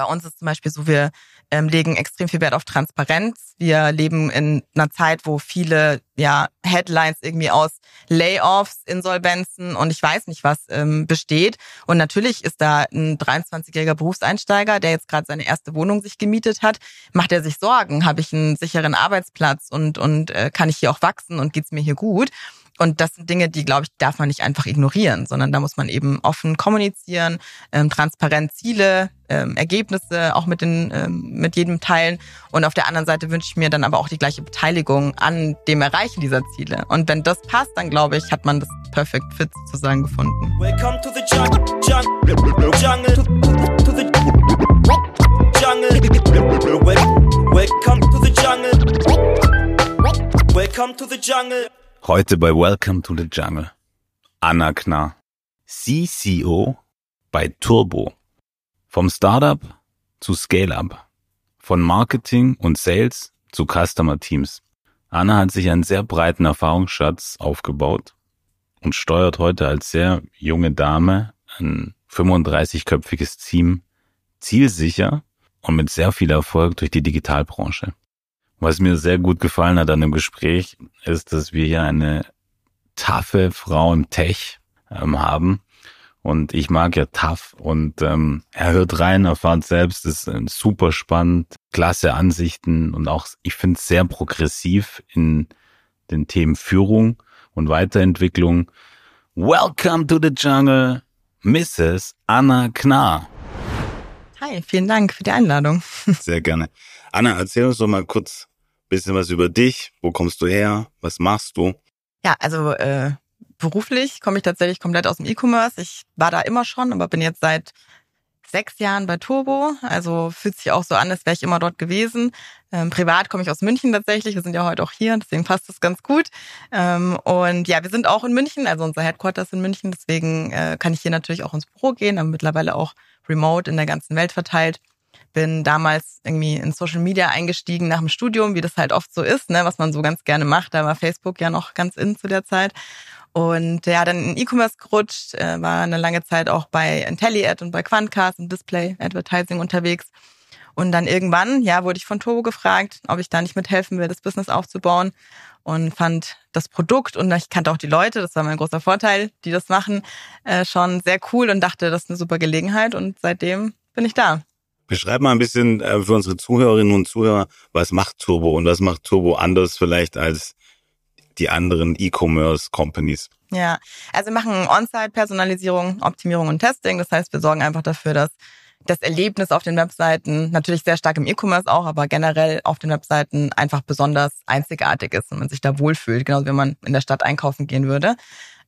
Bei uns ist zum Beispiel so, wir ähm, legen extrem viel Wert auf Transparenz. Wir leben in einer Zeit, wo viele ja Headlines irgendwie aus Layoffs, Insolvenzen und ich weiß nicht was ähm, besteht. Und natürlich ist da ein 23-jähriger Berufseinsteiger, der jetzt gerade seine erste Wohnung sich gemietet hat, macht er sich Sorgen, habe ich einen sicheren Arbeitsplatz und und äh, kann ich hier auch wachsen und geht's mir hier gut? Und das sind Dinge, die, glaube ich, darf man nicht einfach ignorieren, sondern da muss man eben offen kommunizieren, ähm, transparent Ziele, ähm, Ergebnisse auch mit, den, ähm, mit jedem teilen. Und auf der anderen Seite wünsche ich mir dann aber auch die gleiche Beteiligung an dem Erreichen dieser Ziele. Und wenn das passt, dann glaube ich, hat man das Perfect Fit sozusagen gefunden. Welcome to the jungle, jungle, to, to the jungle. Welcome to the jungle. Welcome to the jungle. Heute bei Welcome to the Jungle. Anna Knarr, CCO bei Turbo. Vom Startup zu Scale-up. Von Marketing und Sales zu Customer Teams. Anna hat sich einen sehr breiten Erfahrungsschatz aufgebaut und steuert heute als sehr junge Dame ein 35-köpfiges Team zielsicher und mit sehr viel Erfolg durch die Digitalbranche. Was mir sehr gut gefallen hat an dem Gespräch, ist, dass wir hier eine taffe Frau im Tech ähm, haben. Und ich mag ja tough und ähm, er hört rein, erfahrt selbst, ist äh, super spannend, klasse Ansichten und auch, ich finde es sehr progressiv in den Themen Führung und Weiterentwicklung. Welcome to the Jungle, Mrs. Anna Knarr. Hi, vielen Dank für die Einladung. Sehr gerne. Anna, erzähl uns doch mal kurz, bisschen was über dich. Wo kommst du her? Was machst du? Ja, also äh, beruflich komme ich tatsächlich komplett aus dem E-Commerce. Ich war da immer schon, aber bin jetzt seit sechs Jahren bei Turbo. Also fühlt sich auch so an, als wäre ich immer dort gewesen. Ähm, privat komme ich aus München tatsächlich. Wir sind ja heute auch hier, deswegen passt das ganz gut. Ähm, und ja, wir sind auch in München, also unser Headquarter ist in München. Deswegen äh, kann ich hier natürlich auch ins Büro gehen, aber mittlerweile auch remote in der ganzen Welt verteilt bin damals irgendwie in Social Media eingestiegen nach dem Studium, wie das halt oft so ist, ne, was man so ganz gerne macht. Da war Facebook ja noch ganz in zu der Zeit. Und ja, dann in E-Commerce gerutscht, äh, war eine lange Zeit auch bei IntelliAd und bei Quantcast und Display Advertising unterwegs. Und dann irgendwann, ja, wurde ich von Turbo gefragt, ob ich da nicht mithelfen will, das Business aufzubauen und fand das Produkt und ich kannte auch die Leute, das war mein großer Vorteil, die das machen, äh, schon sehr cool und dachte, das ist eine super Gelegenheit und seitdem bin ich da. Beschreib mal ein bisschen äh, für unsere Zuhörerinnen und Zuhörer, was macht Turbo und was macht Turbo anders vielleicht als die anderen E-Commerce-Companies? Ja, also wir machen On-Site-Personalisierung, Optimierung und Testing. Das heißt, wir sorgen einfach dafür, dass das Erlebnis auf den Webseiten natürlich sehr stark im E-Commerce auch, aber generell auf den Webseiten einfach besonders einzigartig ist und man sich da wohlfühlt, genauso wie man in der Stadt einkaufen gehen würde.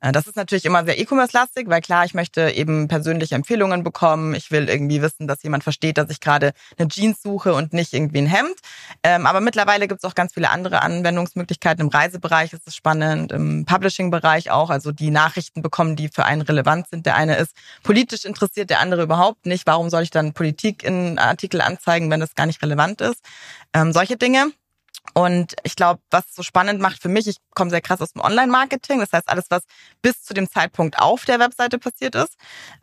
Äh, das ist natürlich immer sehr E-Commerce-lastig, weil klar, ich möchte eben persönliche Empfehlungen bekommen. Ich will irgendwie wissen, dass jemand versteht, dass ich gerade eine Jeans suche und nicht irgendwie ein Hemd. Ähm, aber mittlerweile gibt es auch ganz viele andere Anwendungsmöglichkeiten. Im Reisebereich ist es spannend, im Publishing-Bereich auch. Also die Nachrichten bekommen, die für einen relevant sind. Der eine ist politisch interessiert, der andere überhaupt nicht. Warum soll ich dann Politik in Artikel anzeigen, wenn das gar nicht relevant ist? Ähm, solche Dinge. Und ich glaube, was so spannend macht für mich, ich komme sehr krass aus dem Online-Marketing, das heißt alles, was bis zu dem Zeitpunkt auf der Webseite passiert ist.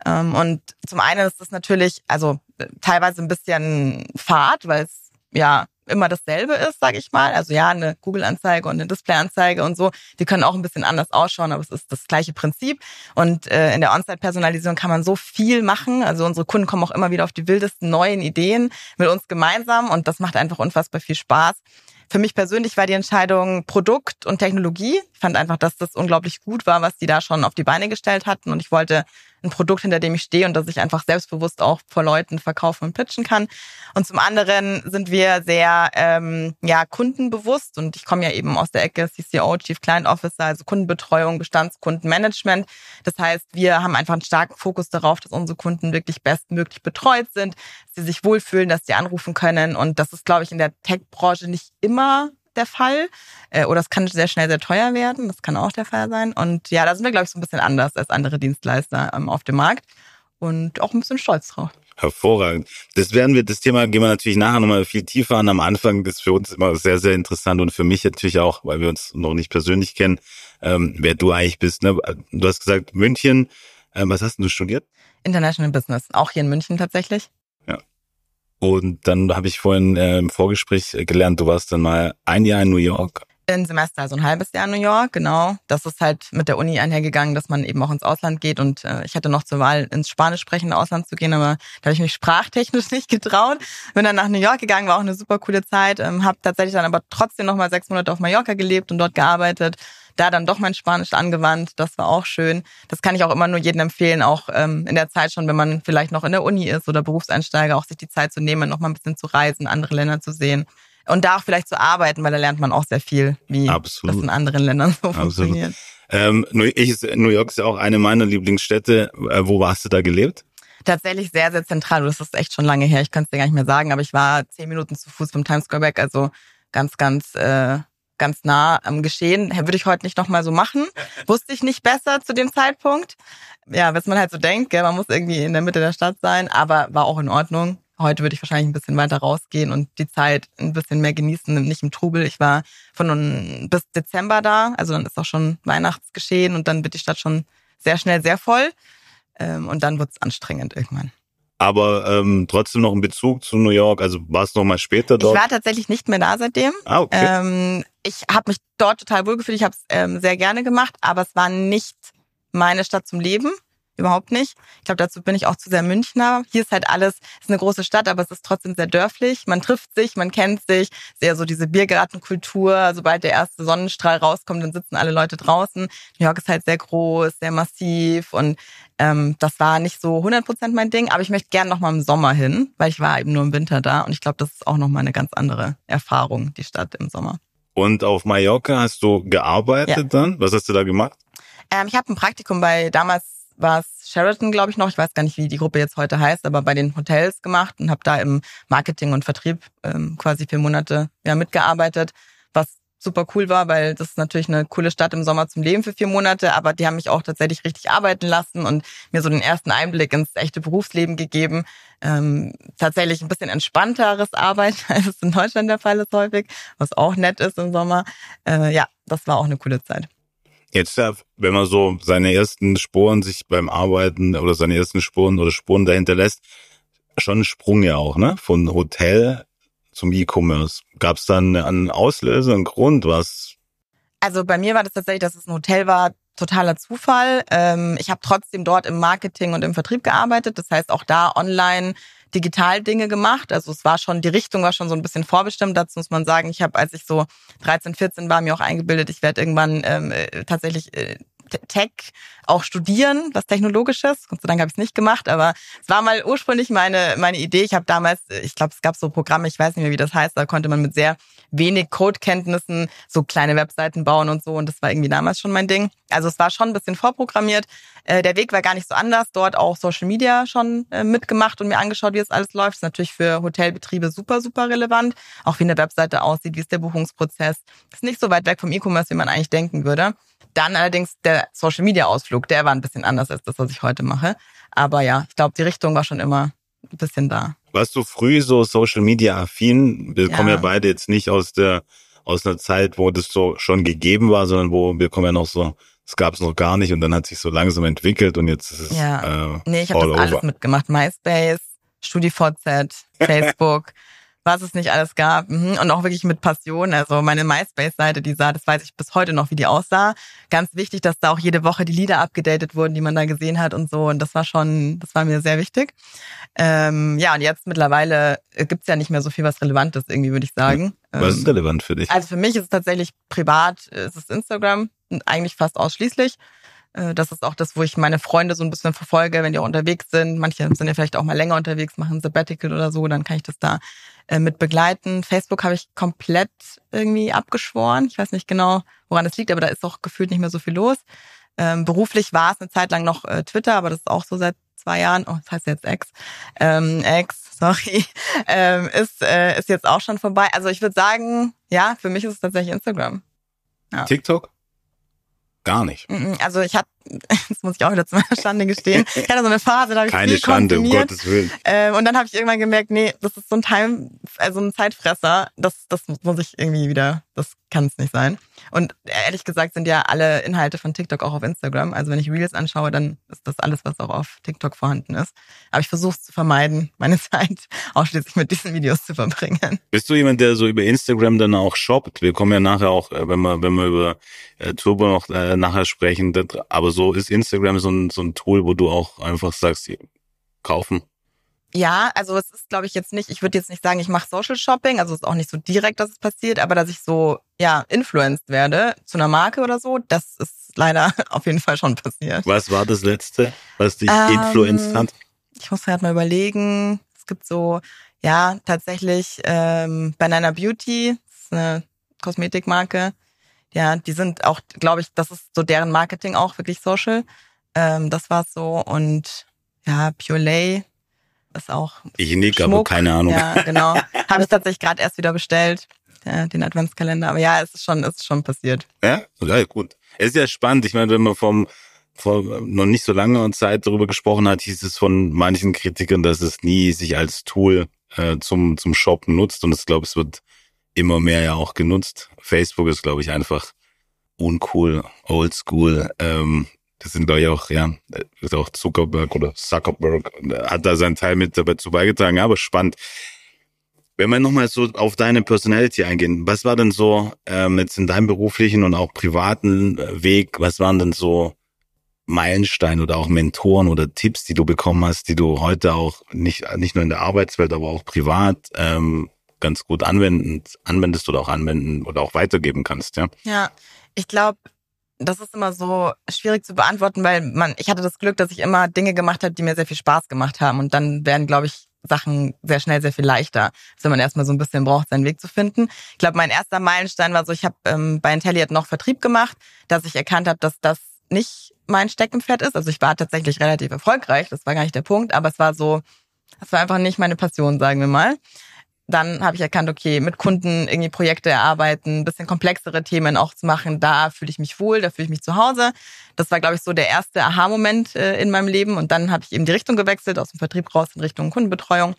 Ähm, und zum einen ist das natürlich, also äh, teilweise ein bisschen Fahrt, weil es ja immer dasselbe ist, sage ich mal. Also ja, eine Google-Anzeige und eine Display-Anzeige und so, die können auch ein bisschen anders ausschauen, aber es ist das gleiche Prinzip. Und äh, in der On-Site-Personalisierung kann man so viel machen. Also unsere Kunden kommen auch immer wieder auf die wildesten neuen Ideen mit uns gemeinsam und das macht einfach unfassbar viel Spaß. Für mich persönlich war die Entscheidung Produkt und Technologie. Ich fand einfach, dass das unglaublich gut war, was die da schon auf die Beine gestellt hatten. Und ich wollte ein Produkt, hinter dem ich stehe und das ich einfach selbstbewusst auch vor Leuten verkaufen und pitchen kann. Und zum anderen sind wir sehr ähm, ja kundenbewusst und ich komme ja eben aus der Ecke CCO, Chief Client Officer, also Kundenbetreuung, Bestandskundenmanagement. Das heißt, wir haben einfach einen starken Fokus darauf, dass unsere Kunden wirklich bestmöglich betreut sind, dass sie sich wohlfühlen, dass sie anrufen können und das ist, glaube ich, in der Tech-Branche nicht immer der Fall. Äh, oder es kann sehr schnell sehr teuer werden. Das kann auch der Fall sein. Und ja, da sind wir, glaube ich, so ein bisschen anders als andere Dienstleister ähm, auf dem Markt. Und auch ein bisschen stolz drauf. Hervorragend. Das werden wir, das Thema gehen wir natürlich nachher nochmal viel tiefer an. Am Anfang das ist für uns immer sehr, sehr interessant und für mich natürlich auch, weil wir uns noch nicht persönlich kennen, ähm, wer du eigentlich bist. Ne? Du hast gesagt München. Ähm, was hast du studiert? International Business, auch hier in München tatsächlich. Ja. Und dann habe ich vorhin äh, im Vorgespräch gelernt, du warst dann mal ein Jahr in New York. Ein Semester, also ein halbes Jahr in New York, genau. Das ist halt mit der Uni einhergegangen, dass man eben auch ins Ausland geht. Und äh, ich hatte noch zur Wahl, ins spanisch sprechende Ausland zu gehen, aber da habe ich mich sprachtechnisch nicht getraut. Bin dann nach New York gegangen, war auch eine super coole Zeit. Ähm, habe tatsächlich dann aber trotzdem noch mal sechs Monate auf Mallorca gelebt und dort gearbeitet da dann doch mein Spanisch angewandt. Das war auch schön. Das kann ich auch immer nur jedem empfehlen, auch ähm, in der Zeit schon, wenn man vielleicht noch in der Uni ist oder Berufseinsteiger, auch sich die Zeit zu nehmen, noch mal ein bisschen zu reisen, andere Länder zu sehen. Und da auch vielleicht zu arbeiten, weil da lernt man auch sehr viel, wie Absolut. das in anderen Ländern so Absolut. funktioniert. Ähm, New York ist ja auch eine meiner Lieblingsstädte. Äh, wo warst du da gelebt? Tatsächlich sehr, sehr zentral. Das ist echt schon lange her. Ich kann es dir gar nicht mehr sagen, aber ich war zehn Minuten zu Fuß vom Times Square weg. Also ganz, ganz äh, ganz nah am Geschehen. Würde ich heute nicht nochmal so machen. Wusste ich nicht besser zu dem Zeitpunkt. Ja, was man halt so denkt, gell, man muss irgendwie in der Mitte der Stadt sein, aber war auch in Ordnung. Heute würde ich wahrscheinlich ein bisschen weiter rausgehen und die Zeit ein bisschen mehr genießen, nicht im Trubel. Ich war von bis Dezember da, also dann ist auch schon Weihnachtsgeschehen und dann wird die Stadt schon sehr schnell sehr voll. Ähm, und dann wird es anstrengend irgendwann aber ähm, trotzdem noch ein Bezug zu New York. Also warst du noch mal später dort? Ich war tatsächlich nicht mehr da seitdem. Ah, okay. Ähm, ich habe mich dort total wohlgefühlt. Ich habe es ähm, sehr gerne gemacht, aber es war nicht meine Stadt zum Leben. Überhaupt nicht. Ich glaube, dazu bin ich auch zu sehr Münchner. Hier ist halt alles, ist eine große Stadt, aber es ist trotzdem sehr dörflich. Man trifft sich, man kennt sich. Sehr so diese Biergartenkultur. Sobald der erste Sonnenstrahl rauskommt, dann sitzen alle Leute draußen. New York ist halt sehr groß, sehr massiv und ähm, das war nicht so 100 Prozent mein Ding. Aber ich möchte gerne noch mal im Sommer hin, weil ich war eben nur im Winter da und ich glaube, das ist auch noch mal eine ganz andere Erfahrung, die Stadt im Sommer. Und auf Mallorca hast du gearbeitet ja. dann? Was hast du da gemacht? Ähm, ich habe ein Praktikum bei damals war es Sheraton, glaube ich noch. Ich weiß gar nicht, wie die Gruppe jetzt heute heißt, aber bei den Hotels gemacht und habe da im Marketing und Vertrieb ähm, quasi vier Monate ja, mitgearbeitet, was super cool war, weil das ist natürlich eine coole Stadt im Sommer zum Leben für vier Monate, aber die haben mich auch tatsächlich richtig arbeiten lassen und mir so den ersten Einblick ins echte Berufsleben gegeben. Ähm, tatsächlich ein bisschen entspannteres Arbeiten, als es in Deutschland der Fall ist häufig, was auch nett ist im Sommer. Äh, ja, das war auch eine coole Zeit. Jetzt, wenn man so seine ersten Spuren sich beim Arbeiten oder seine ersten Spuren oder Spuren dahinter lässt, schon Sprung ja auch, ne? Von Hotel zum E-Commerce. Gab es dann einen Auslöser, einen Grund, was? Also bei mir war das tatsächlich, dass es ein Hotel war, totaler Zufall. Ähm, ich habe trotzdem dort im Marketing und im Vertrieb gearbeitet. Das heißt auch da online digital Dinge gemacht. Also es war schon, die Richtung war schon so ein bisschen vorbestimmt. Dazu muss man sagen, ich habe, als ich so 13, 14 war, mir auch eingebildet, ich werde irgendwann ähm, äh, tatsächlich äh, Tech auch studieren, was Technologisches. Gott sei Dank habe ich es nicht gemacht, aber es war mal ursprünglich meine, meine Idee. Ich habe damals, ich glaube, es gab so Programme, ich weiß nicht mehr, wie das heißt, da konnte man mit sehr wenig Codekenntnissen so kleine Webseiten bauen und so. Und das war irgendwie damals schon mein Ding. Also es war schon ein bisschen vorprogrammiert. Äh, der Weg war gar nicht so anders. Dort auch Social Media schon äh, mitgemacht und mir angeschaut, wie es alles läuft. Das ist natürlich für Hotelbetriebe super, super relevant. Auch wie eine Webseite aussieht, wie ist der Buchungsprozess. ist nicht so weit weg vom E-Commerce, wie man eigentlich denken würde. Dann allerdings der Social Media Ausflug, der war ein bisschen anders als das, was ich heute mache. Aber ja, ich glaube, die Richtung war schon immer ein bisschen da. Warst du früh so Social Media affin? Wir ja. kommen ja beide jetzt nicht aus der aus einer Zeit, wo das so schon gegeben war, sondern wo wir kommen ja noch so, es gab es noch gar nicht und dann hat sich so langsam entwickelt und jetzt ist es ja. Äh, nee, ich habe das over. alles mitgemacht. MySpace, StudiVZ, Facebook was es nicht alles gab. Mhm. Und auch wirklich mit Passion. Also meine MySpace-Seite, die sah, das weiß ich bis heute noch, wie die aussah. Ganz wichtig, dass da auch jede Woche die Lieder abgedatet wurden, die man da gesehen hat und so. Und das war schon, das war mir sehr wichtig. Ähm, ja, und jetzt mittlerweile gibt's ja nicht mehr so viel, was relevant ist, irgendwie, würde ich sagen. Was ist ähm, relevant für dich? Also für mich ist es tatsächlich privat, ist es Instagram, eigentlich fast ausschließlich. Äh, das ist auch das, wo ich meine Freunde so ein bisschen verfolge, wenn die auch unterwegs sind. Manche sind ja vielleicht auch mal länger unterwegs, machen Sabbatical oder so, dann kann ich das da äh, mit begleiten. Facebook habe ich komplett irgendwie abgeschworen. Ich weiß nicht genau, woran es liegt, aber da ist auch gefühlt nicht mehr so viel los. Ähm, beruflich war es eine Zeit lang noch äh, Twitter, aber das ist auch so seit zwei Jahren. Oh, das heißt jetzt X. Ähm, X, sorry, ähm, ist äh, ist jetzt auch schon vorbei. Also ich würde sagen, ja, für mich ist es tatsächlich Instagram. Ja. TikTok? Gar nicht. Also ich hatte das muss ich auch wieder zu meiner Schande gestehen. Ich hatte so eine Phase, da habe ich Keine viel Schande, um. Gottes Willen. Ähm, und dann habe ich irgendwann gemerkt, nee, das ist so ein Time, also ein Zeitfresser. Das, das muss ich irgendwie wieder, das kann es nicht sein. Und ehrlich gesagt sind ja alle Inhalte von TikTok auch auf Instagram. Also wenn ich Reels anschaue, dann ist das alles, was auch auf TikTok vorhanden ist. Aber ich versuche es zu vermeiden, meine Zeit ausschließlich mit diesen Videos zu verbringen. Bist du jemand, der so über Instagram dann auch shoppt? Wir kommen ja nachher auch, äh, wenn wir, wenn wir über äh, Turbo noch äh, nachher sprechen, das, aber so ist Instagram so ein, so ein Tool, wo du auch einfach sagst, kaufen. Ja, also es ist, glaube ich, jetzt nicht, ich würde jetzt nicht sagen, ich mache Social Shopping, also es ist auch nicht so direkt, dass es passiert, aber dass ich so, ja, influenced werde zu einer Marke oder so, das ist leider auf jeden Fall schon passiert. Was war das Letzte, was dich Ähm, influenced hat? Ich muss halt mal überlegen, es gibt so, ja, tatsächlich ähm, Banana Beauty, das ist eine Kosmetikmarke. Ja, die sind auch, glaube ich, das ist so deren Marketing auch wirklich social. Ähm, das war so und ja, Pure Lay ist auch Ich nicke, aber keine Ahnung. Ja, genau. Habe ich tatsächlich gerade erst wieder bestellt, ja, den Adventskalender. Aber ja, es ist schon, es ist schon passiert. Ja, ja gut. Es ist ja spannend. Ich meine, wenn man vom vor noch nicht so langer Zeit darüber gesprochen hat, hieß es von manchen Kritikern, dass es nie sich als Tool äh, zum zum Shoppen nutzt. Und ich glaube, es wird immer mehr ja auch genutzt. Facebook ist, glaube ich, einfach uncool, oldschool. Ähm, das sind glaube ich auch, ja, ist auch Zuckerberg oder Zuckerberg hat da seinen Teil mit dabei zu beigetragen. Aber spannend. Wenn wir nochmal so auf deine Personality eingehen, was war denn so ähm, jetzt in deinem beruflichen und auch privaten äh, Weg, was waren denn so Meilensteine oder auch Mentoren oder Tipps, die du bekommen hast, die du heute auch nicht, nicht nur in der Arbeitswelt, aber auch privat ähm, ganz gut anwenden, anwendest oder auch anwenden oder auch weitergeben kannst, ja? Ja, ich glaube, das ist immer so schwierig zu beantworten, weil man, ich hatte das Glück, dass ich immer Dinge gemacht habe, die mir sehr viel Spaß gemacht haben. Und dann werden, glaube ich, Sachen sehr schnell sehr viel leichter, wenn man erstmal so ein bisschen braucht, seinen Weg zu finden. Ich glaube, mein erster Meilenstein war so, ich habe ähm, bei Intelliat noch Vertrieb gemacht, dass ich erkannt habe, dass das nicht mein Steckenpferd ist. Also ich war tatsächlich relativ erfolgreich, das war gar nicht der Punkt, aber es war so, das war einfach nicht meine Passion, sagen wir mal. Dann habe ich erkannt, okay, mit Kunden irgendwie Projekte erarbeiten, ein bisschen komplexere Themen auch zu machen, da fühle ich mich wohl, da fühle ich mich zu Hause. Das war, glaube ich, so der erste Aha-Moment äh, in meinem Leben. Und dann habe ich eben die Richtung gewechselt, aus dem Vertrieb raus in Richtung Kundenbetreuung.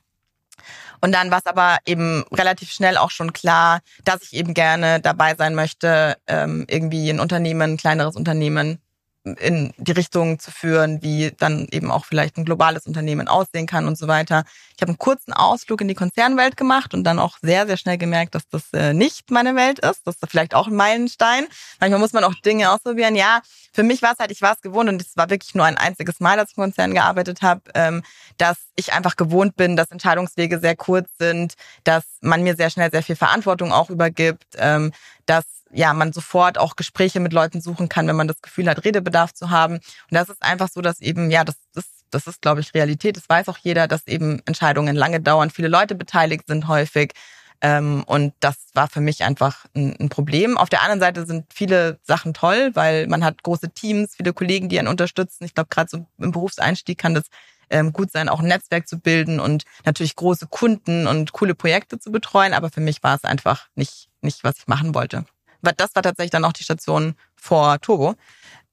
Und dann war es aber eben relativ schnell auch schon klar, dass ich eben gerne dabei sein möchte, ähm, irgendwie ein Unternehmen, ein kleineres Unternehmen in die Richtung zu führen, wie dann eben auch vielleicht ein globales Unternehmen aussehen kann und so weiter. Ich habe einen kurzen Ausflug in die Konzernwelt gemacht und dann auch sehr, sehr schnell gemerkt, dass das äh, nicht meine Welt ist. Das ist vielleicht auch ein Meilenstein. Manchmal muss man auch Dinge ausprobieren. Ja, für mich war es halt, ich war es gewohnt und es war wirklich nur ein einziges Mal, dass ich im Konzern gearbeitet habe, ähm, dass ich einfach gewohnt bin, dass Entscheidungswege sehr kurz sind, dass man mir sehr schnell sehr viel Verantwortung auch übergibt, ähm, dass ja, man sofort auch Gespräche mit Leuten suchen kann, wenn man das Gefühl hat, Redebedarf zu haben. Und das ist einfach so, dass eben, ja, das ist, das ist, glaube ich, Realität. Das weiß auch jeder, dass eben Entscheidungen lange dauern, viele Leute beteiligt sind häufig. Ähm, und das war für mich einfach ein, Problem. Auf der anderen Seite sind viele Sachen toll, weil man hat große Teams, viele Kollegen, die einen unterstützen. Ich glaube, gerade so im Berufseinstieg kann das ähm, gut sein, auch ein Netzwerk zu bilden und natürlich große Kunden und coole Projekte zu betreuen. Aber für mich war es einfach nicht, nicht was ich machen wollte das war tatsächlich dann auch die Station vor Turbo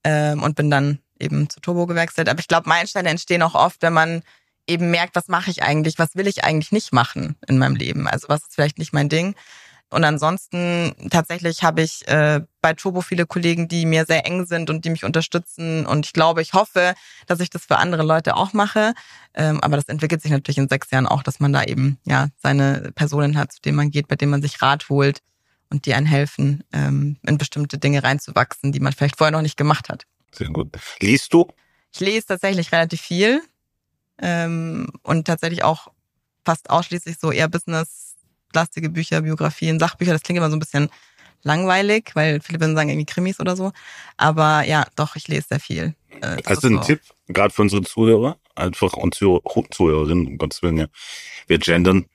ähm, und bin dann eben zu Turbo gewechselt. Aber ich glaube, Meilensteine entstehen auch oft, wenn man eben merkt, was mache ich eigentlich, was will ich eigentlich nicht machen in meinem Leben. Also was ist vielleicht nicht mein Ding. Und ansonsten tatsächlich habe ich äh, bei Turbo viele Kollegen, die mir sehr eng sind und die mich unterstützen. Und ich glaube, ich hoffe, dass ich das für andere Leute auch mache. Ähm, aber das entwickelt sich natürlich in sechs Jahren auch, dass man da eben ja seine Personen hat, zu denen man geht, bei denen man sich Rat holt und die einen helfen, ähm, in bestimmte Dinge reinzuwachsen, die man vielleicht vorher noch nicht gemacht hat. Sehr gut. Liest du? Ich lese tatsächlich relativ viel ähm, und tatsächlich auch fast ausschließlich so eher businesslastige Bücher, Biografien, Sachbücher. Das klingt immer so ein bisschen langweilig, weil viele würden sagen irgendwie Krimis oder so. Aber ja, doch, ich lese sehr viel. Äh, du einen so. Tipp, gerade für unsere Zuhörer, einfach und Zuhörerinnen, um Gottes Willen, ja. Wir gendern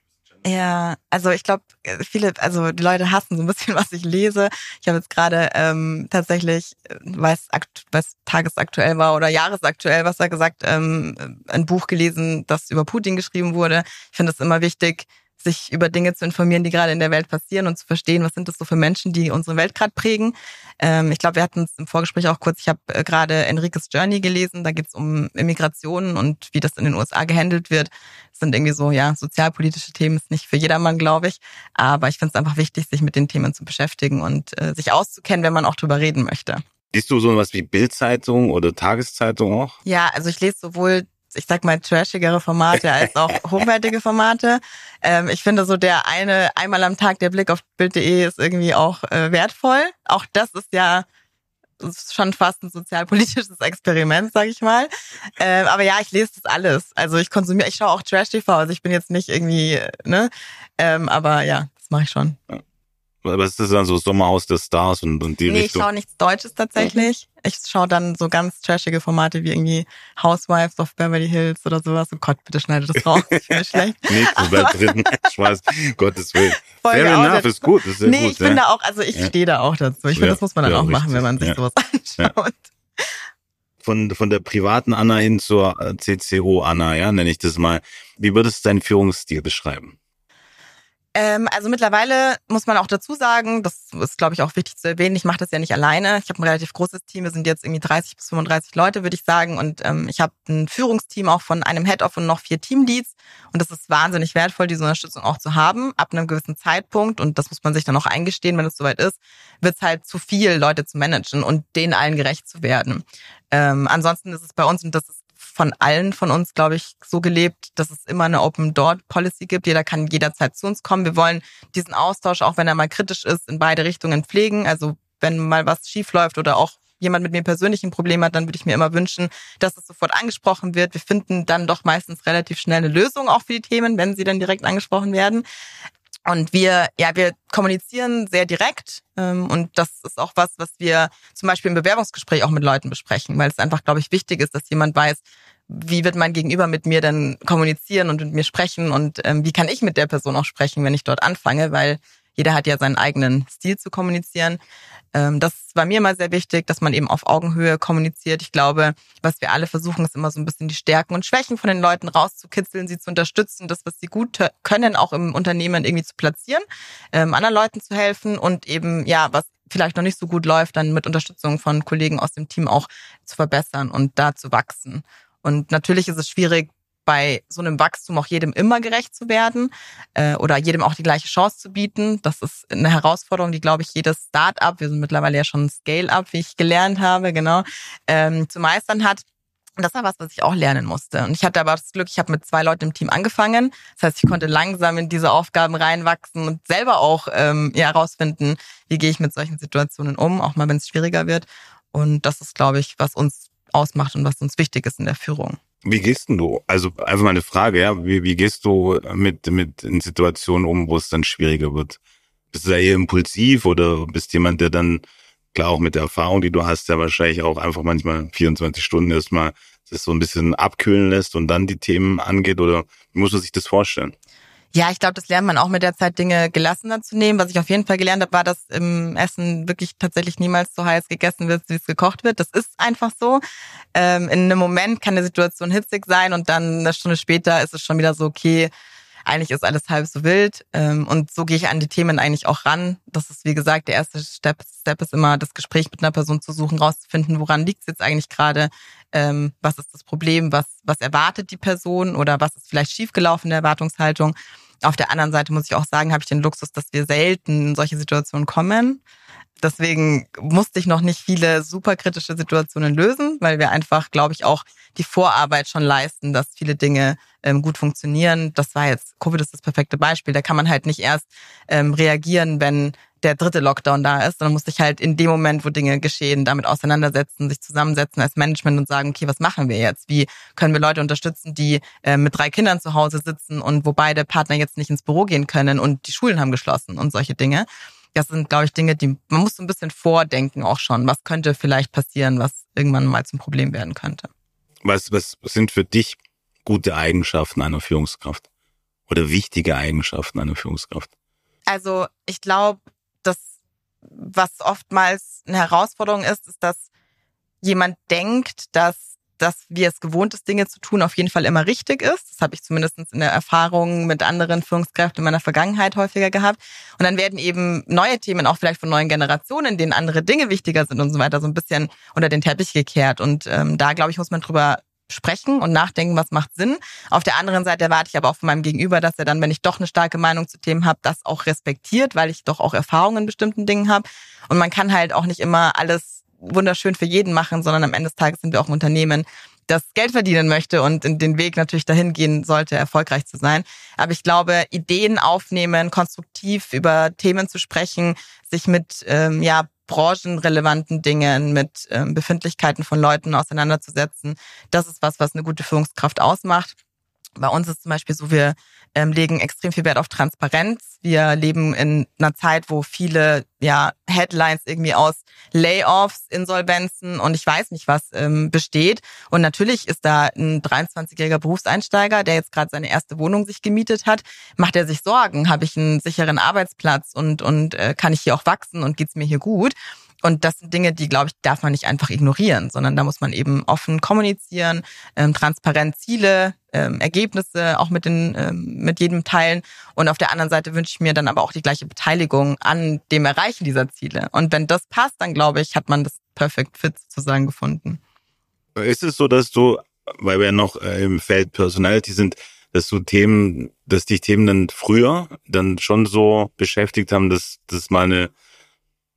ja, also ich glaube, viele, also die Leute hassen so ein bisschen, was ich lese. Ich habe jetzt gerade ähm, tatsächlich, weiß, weiß tagesaktuell war oder jahresaktuell, was er gesagt, ähm, ein Buch gelesen, das über Putin geschrieben wurde. Ich finde es immer wichtig, sich über Dinge zu informieren, die gerade in der Welt passieren und zu verstehen, was sind das so für Menschen, die unsere Welt gerade prägen. Ähm, ich glaube, wir hatten es im Vorgespräch auch kurz, ich habe äh, gerade Enriques Journey gelesen, da geht es um Immigration und wie das in den USA gehandelt wird. Das sind irgendwie so, ja, sozialpolitische Themen, ist nicht für jedermann, glaube ich. Aber ich finde es einfach wichtig, sich mit den Themen zu beschäftigen und äh, sich auszukennen, wenn man auch drüber reden möchte. Liest du so was wie Bildzeitung oder Tageszeitung auch? Ja, also ich lese sowohl ich sag mal, trashigere Formate als auch hochwertige Formate. Ähm, ich finde so der eine, einmal am Tag der Blick auf Bild.de ist irgendwie auch äh, wertvoll. Auch das ist ja schon fast ein sozialpolitisches Experiment, sag ich mal. Ähm, aber ja, ich lese das alles. Also ich konsumiere, ich schaue auch Trash-TV, also ich bin jetzt nicht irgendwie, ne? Ähm, aber ja, das mache ich schon. Ja. Aber ist das dann so Sommerhaus der Stars und, und die nee, Richtung? ich schaue nichts Deutsches tatsächlich. Mhm. Ich schaue dann so ganz trashige Formate wie irgendwie Housewives of Beverly Hills oder sowas. Oh Gott, bitte schneide das raus. Ich bin schlecht. Nichts bei dritten Schweiß. Gottes Willen. Fair enough, ist gut. Ist sehr nee, gut, ich ja. finde auch, also ich ja. stehe da auch dazu. Ich finde, das muss man dann auch richtig. machen, wenn man sich sowas anschaut. Von, von der privaten Anna hin zur äh, CCO Anna, ja, nenne ich das mal. Wie würdest du deinen Führungsstil beschreiben? Ähm, also mittlerweile muss man auch dazu sagen, das ist, glaube ich, auch wichtig zu erwähnen, ich mache das ja nicht alleine. Ich habe ein relativ großes Team, wir sind jetzt irgendwie 30 bis 35 Leute, würde ich sagen. Und ähm, ich habe ein Führungsteam auch von einem Head-Off und noch vier Teamleads. Und das ist wahnsinnig wertvoll, diese Unterstützung auch zu haben, ab einem gewissen Zeitpunkt. Und das muss man sich dann auch eingestehen, wenn es soweit ist, wird es halt zu viel, Leute zu managen und denen allen gerecht zu werden. Ähm, ansonsten ist es bei uns, und das ist von allen von uns, glaube ich, so gelebt, dass es immer eine Open Door Policy gibt. Jeder kann jederzeit zu uns kommen. Wir wollen diesen Austausch, auch wenn er mal kritisch ist, in beide Richtungen pflegen. Also wenn mal was schief läuft oder auch jemand mit mir persönlich ein Problem hat, dann würde ich mir immer wünschen, dass es sofort angesprochen wird. Wir finden dann doch meistens relativ schnell eine Lösung auch für die Themen, wenn sie dann direkt angesprochen werden. Und wir, ja, wir kommunizieren sehr direkt. Ähm, und das ist auch was, was wir zum Beispiel im Bewerbungsgespräch auch mit Leuten besprechen, weil es einfach, glaube ich, wichtig ist, dass jemand weiß, wie wird mein Gegenüber mit mir denn kommunizieren und mit mir sprechen und ähm, wie kann ich mit der Person auch sprechen, wenn ich dort anfange, weil jeder hat ja seinen eigenen Stil zu kommunizieren. Ähm, das war mir immer sehr wichtig, dass man eben auf Augenhöhe kommuniziert. Ich glaube, was wir alle versuchen, ist immer so ein bisschen die Stärken und Schwächen von den Leuten rauszukitzeln, sie zu unterstützen, das, was sie gut können, auch im Unternehmen irgendwie zu platzieren, ähm, anderen Leuten zu helfen und eben, ja, was vielleicht noch nicht so gut läuft, dann mit Unterstützung von Kollegen aus dem Team auch zu verbessern und da zu wachsen. Und natürlich ist es schwierig, bei so einem Wachstum auch jedem immer gerecht zu werden äh, oder jedem auch die gleiche Chance zu bieten. Das ist eine Herausforderung, die, glaube ich, jedes Start-up, wir sind mittlerweile ja schon Scale-up, wie ich gelernt habe, genau, ähm, zu meistern hat. Und das war was, was ich auch lernen musste. Und ich hatte aber das Glück, ich habe mit zwei Leuten im Team angefangen. Das heißt, ich konnte langsam in diese Aufgaben reinwachsen und selber auch ähm, ja, herausfinden, wie gehe ich mit solchen Situationen um, auch mal wenn es schwieriger wird. Und das ist, glaube ich, was uns ausmacht und was uns wichtig ist in der Führung. Wie gehst du? Also einfach mal eine Frage, ja. Wie, wie gehst du mit, mit in Situationen um, wo es dann schwieriger wird? Bist du da eher impulsiv oder bist jemand, der dann, klar auch mit der Erfahrung, die du hast, ja wahrscheinlich auch einfach manchmal 24 Stunden erstmal das so ein bisschen abkühlen lässt und dann die Themen angeht? Oder wie muss man sich das vorstellen? Ja, ich glaube, das lernt man auch mit der Zeit, Dinge gelassener zu nehmen. Was ich auf jeden Fall gelernt habe, war, dass im Essen wirklich tatsächlich niemals so heiß gegessen wird, wie es gekocht wird. Das ist einfach so. Ähm, in einem Moment kann eine Situation hitzig sein und dann eine Stunde später ist es schon wieder so, okay, eigentlich ist alles halb so wild. Ähm, und so gehe ich an die Themen eigentlich auch ran. Das ist, wie gesagt, der erste Step, Step ist immer, das Gespräch mit einer Person zu suchen, rauszufinden, woran liegt es jetzt eigentlich gerade, ähm, was ist das Problem, was, was erwartet die Person oder was ist vielleicht schiefgelaufen in der Erwartungshaltung. Auf der anderen Seite muss ich auch sagen, habe ich den Luxus, dass wir selten in solche Situationen kommen. Deswegen musste ich noch nicht viele superkritische Situationen lösen, weil wir einfach, glaube ich, auch die Vorarbeit schon leisten, dass viele Dinge ähm, gut funktionieren. Das war jetzt, Covid ist das perfekte Beispiel. Da kann man halt nicht erst ähm, reagieren, wenn der dritte Lockdown da ist, sondern muss sich halt in dem Moment, wo Dinge geschehen, damit auseinandersetzen, sich zusammensetzen als Management und sagen, okay, was machen wir jetzt? Wie können wir Leute unterstützen, die äh, mit drei Kindern zu Hause sitzen und wo beide Partner jetzt nicht ins Büro gehen können und die Schulen haben geschlossen und solche Dinge. Das sind, glaube ich, Dinge, die man muss so ein bisschen vordenken auch schon. Was könnte vielleicht passieren, was irgendwann mal zum Problem werden könnte? Was, was sind für dich gute Eigenschaften einer Führungskraft oder wichtige Eigenschaften einer Führungskraft? Also ich glaube, das, was oftmals eine Herausforderung ist, ist, dass jemand denkt, dass dass wir es gewohnt ist, Dinge zu tun, auf jeden Fall immer richtig ist. Das habe ich zumindest in der Erfahrung mit anderen Führungskräften in meiner Vergangenheit häufiger gehabt. Und dann werden eben neue Themen auch vielleicht von neuen Generationen, in denen andere Dinge wichtiger sind und so weiter, so ein bisschen unter den Teppich gekehrt. Und ähm, da, glaube ich, muss man drüber sprechen und nachdenken, was macht Sinn. Auf der anderen Seite erwarte ich aber auch von meinem Gegenüber, dass er dann, wenn ich doch eine starke Meinung zu Themen habe, das auch respektiert, weil ich doch auch Erfahrungen in bestimmten Dingen habe. Und man kann halt auch nicht immer alles wunderschön für jeden machen, sondern am Ende des Tages sind wir auch ein Unternehmen, das Geld verdienen möchte und in den Weg natürlich dahin gehen sollte, erfolgreich zu sein. Aber ich glaube, Ideen aufnehmen, konstruktiv über Themen zu sprechen, sich mit ähm, ja branchenrelevanten Dingen, mit ähm, Befindlichkeiten von Leuten auseinanderzusetzen. Das ist was, was eine gute Führungskraft ausmacht. Bei uns ist zum Beispiel so, wir ähm, legen extrem viel Wert auf Transparenz. Wir leben in einer Zeit, wo viele ja Headlines irgendwie aus Layoffs, Insolvenzen und ich weiß nicht was ähm, besteht. Und natürlich ist da ein 23-jähriger Berufseinsteiger, der jetzt gerade seine erste Wohnung sich gemietet hat, macht er sich Sorgen. Habe ich einen sicheren Arbeitsplatz und und äh, kann ich hier auch wachsen und geht's mir hier gut? Und das sind Dinge, die, glaube ich, darf man nicht einfach ignorieren, sondern da muss man eben offen kommunizieren, ähm, transparent Ziele, ähm, Ergebnisse auch mit, den, ähm, mit jedem teilen. Und auf der anderen Seite wünsche ich mir dann aber auch die gleiche Beteiligung an dem Erreichen dieser Ziele. Und wenn das passt, dann glaube ich, hat man das Perfect Fit sozusagen gefunden. Ist es so, dass du, weil wir noch äh, im Feld Personality sind, dass du Themen, dass dich Themen dann früher dann schon so beschäftigt haben, dass das mal eine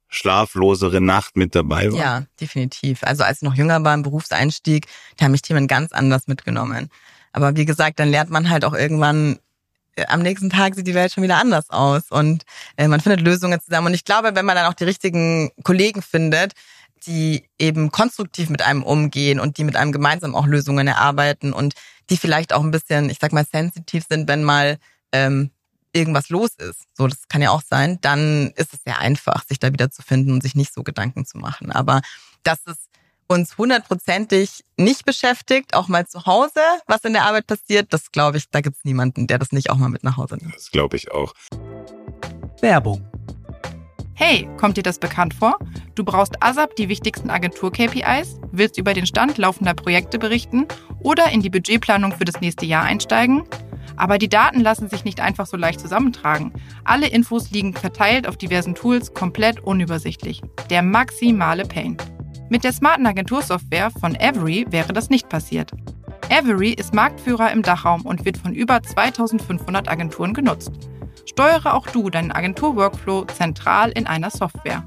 schlaflosere Nacht mit dabei war. Ja, definitiv. Also als ich noch jünger war im Berufseinstieg, da haben mich Themen ganz anders mitgenommen. Aber wie gesagt, dann lernt man halt auch irgendwann, äh, am nächsten Tag sieht die Welt schon wieder anders aus und äh, man findet Lösungen zusammen. Und ich glaube, wenn man dann auch die richtigen Kollegen findet, die eben konstruktiv mit einem umgehen und die mit einem gemeinsam auch Lösungen erarbeiten und die vielleicht auch ein bisschen, ich sag mal, sensitiv sind, wenn mal ähm, irgendwas los ist, so das kann ja auch sein, dann ist es sehr einfach, sich da wieder zu finden und sich nicht so Gedanken zu machen. Aber dass es uns hundertprozentig nicht beschäftigt, auch mal zu Hause, was in der Arbeit passiert, das glaube ich, da gibt es niemanden, der das nicht auch mal mit nach Hause nimmt. Das glaube ich auch. Werbung. Hey, kommt dir das bekannt vor? Du brauchst ASAP die wichtigsten Agentur-KPIs, willst über den Stand laufender Projekte berichten oder in die Budgetplanung für das nächste Jahr einsteigen? Aber die Daten lassen sich nicht einfach so leicht zusammentragen. Alle Infos liegen verteilt auf diversen Tools, komplett unübersichtlich. Der maximale Pain. Mit der smarten Agentursoftware von Every wäre das nicht passiert. Every ist Marktführer im Dachraum und wird von über 2500 Agenturen genutzt. Steuere auch du deinen Agentur-Workflow zentral in einer Software.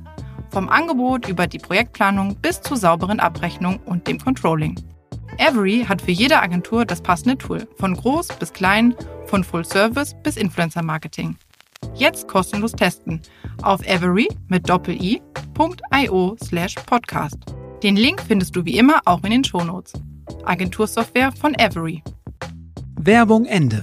Vom Angebot über die Projektplanung bis zur sauberen Abrechnung und dem Controlling. Every hat für jede Agentur das passende Tool, von groß bis klein, von Full Service bis Influencer Marketing. Jetzt kostenlos testen auf every mit doppel-i.io slash podcast. Den Link findest du wie immer auch in den Shownotes. Agentursoftware von Every. Werbung Ende.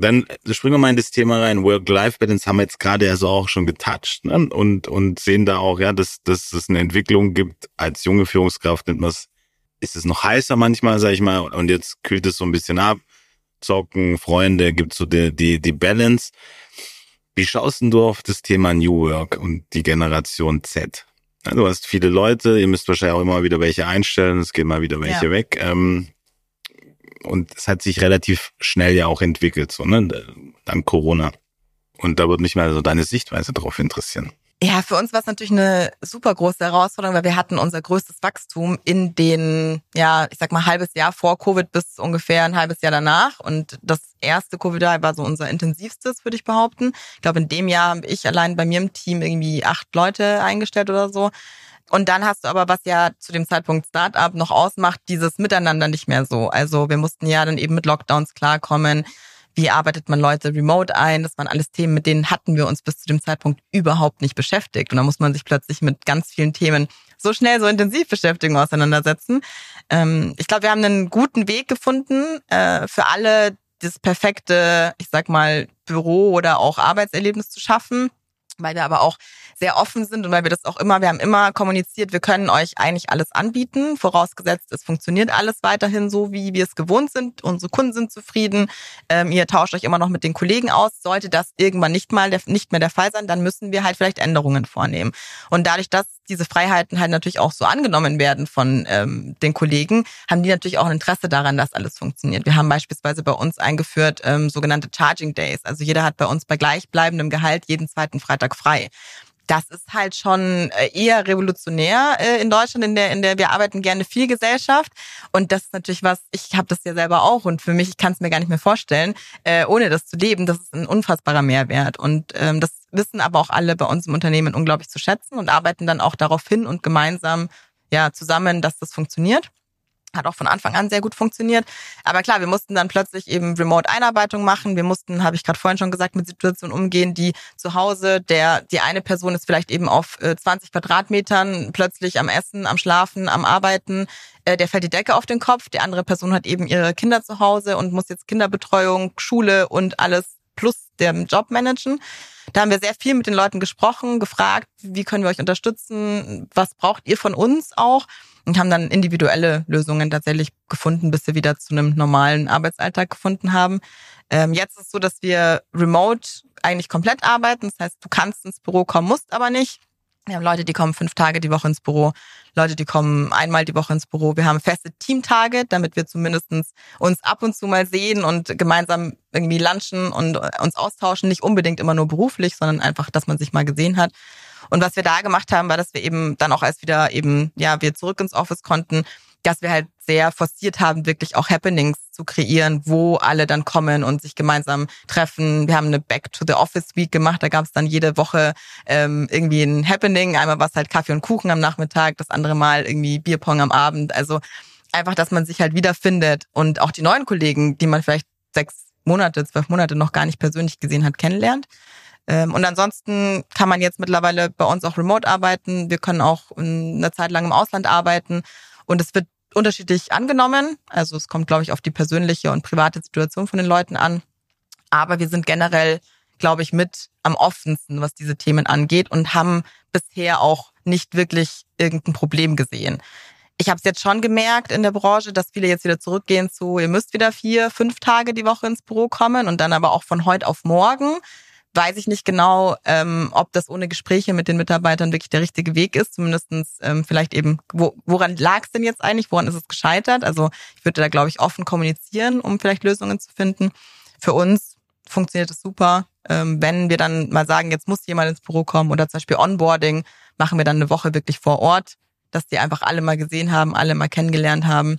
Dann springen wir mal in das Thema rein. Work-Life-Balance haben wir jetzt gerade ja so auch schon getoucht ne? und, und sehen da auch, ja, dass, dass es eine Entwicklung gibt. Als junge Führungskraft nennt man es, ist es noch heißer manchmal, sag ich mal, und jetzt kühlt es so ein bisschen ab. Zocken, Freunde, gibt so die, die, die Balance. Wie schaust denn du auf das Thema New Work und die Generation Z? Du hast viele Leute, ihr müsst wahrscheinlich auch immer wieder welche einstellen, es gehen mal wieder welche ja. weg. Ähm, und es hat sich relativ schnell ja auch entwickelt, so, ne, dank Corona. Und da würde mich mal so deine Sichtweise darauf interessieren. Ja, für uns war es natürlich eine super große Herausforderung, weil wir hatten unser größtes Wachstum in den, ja, ich sag mal, halbes Jahr vor Covid bis ungefähr ein halbes Jahr danach. Und das erste Covid-Jahr war so unser intensivstes, würde ich behaupten. Ich glaube, in dem Jahr habe ich allein bei mir im Team irgendwie acht Leute eingestellt oder so. Und dann hast du aber, was ja zu dem Zeitpunkt Startup noch ausmacht, dieses Miteinander nicht mehr so. Also wir mussten ja dann eben mit Lockdowns klarkommen. Wie arbeitet man Leute remote ein? Das waren alles Themen, mit denen hatten wir uns bis zu dem Zeitpunkt überhaupt nicht beschäftigt. Und da muss man sich plötzlich mit ganz vielen Themen so schnell, so intensiv beschäftigen, auseinandersetzen. Ähm, ich glaube, wir haben einen guten Weg gefunden äh, für alle, das perfekte, ich sag mal, Büro oder auch Arbeitserlebnis zu schaffen weil wir aber auch sehr offen sind und weil wir das auch immer, wir haben immer kommuniziert, wir können euch eigentlich alles anbieten, vorausgesetzt, es funktioniert alles weiterhin so, wie wir es gewohnt sind. Unsere Kunden sind zufrieden. Ähm, ihr tauscht euch immer noch mit den Kollegen aus. Sollte das irgendwann nicht mal der, nicht mehr der Fall sein, dann müssen wir halt vielleicht Änderungen vornehmen. Und dadurch, dass diese Freiheiten halt natürlich auch so angenommen werden von ähm, den Kollegen, haben die natürlich auch ein Interesse daran, dass alles funktioniert. Wir haben beispielsweise bei uns eingeführt ähm, sogenannte Charging Days. Also jeder hat bei uns bei gleichbleibendem Gehalt jeden zweiten Freitag frei das ist halt schon äh, eher revolutionär äh, in Deutschland, in der in der wir arbeiten gerne viel Gesellschaft und das ist natürlich was. Ich habe das ja selber auch und für mich ich kann es mir gar nicht mehr vorstellen, äh, ohne das zu leben. Das ist ein unfassbarer Mehrwert und ähm, das wissen aber auch alle bei uns im Unternehmen unglaublich zu schätzen und arbeiten dann auch darauf hin und gemeinsam ja zusammen, dass das funktioniert. Hat auch von Anfang an sehr gut funktioniert. Aber klar, wir mussten dann plötzlich eben Remote-Einarbeitung machen. Wir mussten, habe ich gerade vorhin schon gesagt, mit Situationen umgehen, die zu Hause, der die eine Person ist vielleicht eben auf 20 äh, Quadratmetern plötzlich am Essen, am Schlafen, am Arbeiten. Äh, der fällt die Decke auf den Kopf. Die andere Person hat eben ihre Kinder zu Hause und muss jetzt Kinderbetreuung, Schule und alles plus dem Job managen. Da haben wir sehr viel mit den Leuten gesprochen, gefragt, wie können wir euch unterstützen, was braucht ihr von uns auch und haben dann individuelle Lösungen tatsächlich gefunden, bis wir wieder zu einem normalen Arbeitsalltag gefunden haben. Ähm, jetzt ist es so, dass wir remote eigentlich komplett arbeiten. Das heißt, du kannst ins Büro kommen, musst aber nicht. Wir haben Leute, die kommen fünf Tage die Woche ins Büro, Leute, die kommen einmal die Woche ins Büro. Wir haben feste Teamtage, damit wir zumindestens uns ab und zu mal sehen und gemeinsam irgendwie lunchen und uns austauschen. Nicht unbedingt immer nur beruflich, sondern einfach, dass man sich mal gesehen hat. Und was wir da gemacht haben, war, dass wir eben dann auch als wieder eben, ja, wir zurück ins Office konnten, dass wir halt sehr forciert haben, wirklich auch Happenings zu kreieren, wo alle dann kommen und sich gemeinsam treffen. Wir haben eine Back to the Office Week gemacht, da gab es dann jede Woche ähm, irgendwie ein Happening. Einmal war es halt Kaffee und Kuchen am Nachmittag, das andere Mal irgendwie Bierpong am Abend. Also einfach, dass man sich halt wiederfindet und auch die neuen Kollegen, die man vielleicht sechs Monate, zwölf Monate noch gar nicht persönlich gesehen hat, kennenlernt. Ähm, und ansonsten kann man jetzt mittlerweile bei uns auch remote arbeiten. Wir können auch eine Zeit lang im Ausland arbeiten. Und es wird unterschiedlich angenommen. Also es kommt, glaube ich, auf die persönliche und private Situation von den Leuten an. Aber wir sind generell, glaube ich, mit am offensten, was diese Themen angeht und haben bisher auch nicht wirklich irgendein Problem gesehen. Ich habe es jetzt schon gemerkt in der Branche, dass viele jetzt wieder zurückgehen zu, ihr müsst wieder vier, fünf Tage die Woche ins Büro kommen und dann aber auch von heute auf morgen weiß ich nicht genau, ähm, ob das ohne Gespräche mit den Mitarbeitern wirklich der richtige Weg ist. Zumindestens ähm, vielleicht eben, wo, woran lag es denn jetzt eigentlich? Woran ist es gescheitert? Also ich würde da, glaube ich, offen kommunizieren, um vielleicht Lösungen zu finden. Für uns funktioniert es super. Ähm, wenn wir dann mal sagen, jetzt muss jemand ins Büro kommen oder zum Beispiel Onboarding, machen wir dann eine Woche wirklich vor Ort, dass die einfach alle mal gesehen haben, alle mal kennengelernt haben.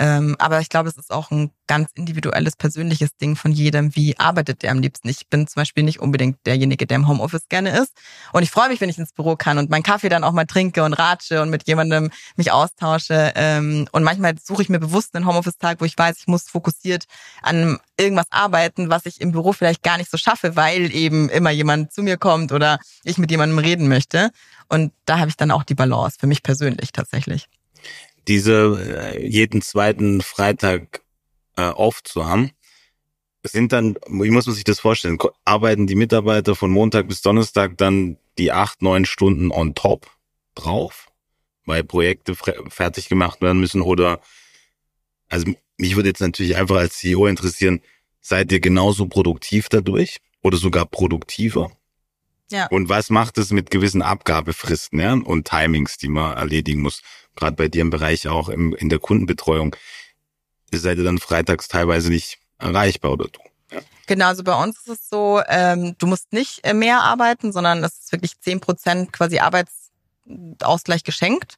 Ähm, aber ich glaube, es ist auch ein ganz individuelles, persönliches Ding von jedem. Wie arbeitet der am liebsten? Ich bin zum Beispiel nicht unbedingt derjenige, der im Homeoffice gerne ist. Und ich freue mich, wenn ich ins Büro kann und meinen Kaffee dann auch mal trinke und ratsche und mit jemandem mich austausche. Ähm, und manchmal suche ich mir bewusst einen Homeoffice-Tag, wo ich weiß, ich muss fokussiert an irgendwas arbeiten, was ich im Büro vielleicht gar nicht so schaffe, weil eben immer jemand zu mir kommt oder ich mit jemandem reden möchte. Und da habe ich dann auch die Balance für mich persönlich tatsächlich diese äh, jeden zweiten Freitag äh, off zu haben, sind dann, wie muss man sich das vorstellen, arbeiten die Mitarbeiter von Montag bis Donnerstag dann die acht, neun Stunden on top drauf, weil Projekte fertig gemacht werden müssen oder, also mich würde jetzt natürlich einfach als CEO interessieren, seid ihr genauso produktiv dadurch oder sogar produktiver? Ja. Und was macht es mit gewissen Abgabefristen ja, und Timings, die man erledigen muss? Gerade bei dir im Bereich auch im, in der Kundenbetreuung. Seid ihr dann freitags teilweise nicht erreichbar oder du? Ja. Genau, also bei uns ist es so, ähm, du musst nicht äh, mehr arbeiten, sondern es ist wirklich zehn Prozent quasi Arbeitsausgleich geschenkt.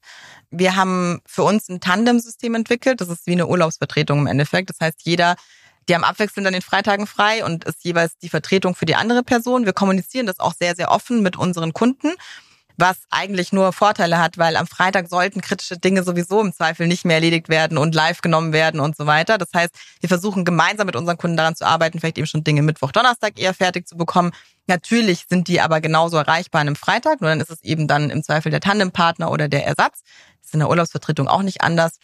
Wir haben für uns ein Tandem-System entwickelt. Das ist wie eine Urlaubsvertretung im Endeffekt. Das heißt, jeder die haben abwechselnd an den Freitagen frei und ist jeweils die Vertretung für die andere Person. Wir kommunizieren das auch sehr, sehr offen mit unseren Kunden, was eigentlich nur Vorteile hat, weil am Freitag sollten kritische Dinge sowieso im Zweifel nicht mehr erledigt werden und live genommen werden und so weiter. Das heißt, wir versuchen gemeinsam mit unseren Kunden daran zu arbeiten, vielleicht eben schon Dinge Mittwoch, Donnerstag eher fertig zu bekommen. Natürlich sind die aber genauso erreichbar an einem Freitag, nur dann ist es eben dann im Zweifel der Tandempartner oder der Ersatz. Das ist in der Urlaubsvertretung auch nicht anders.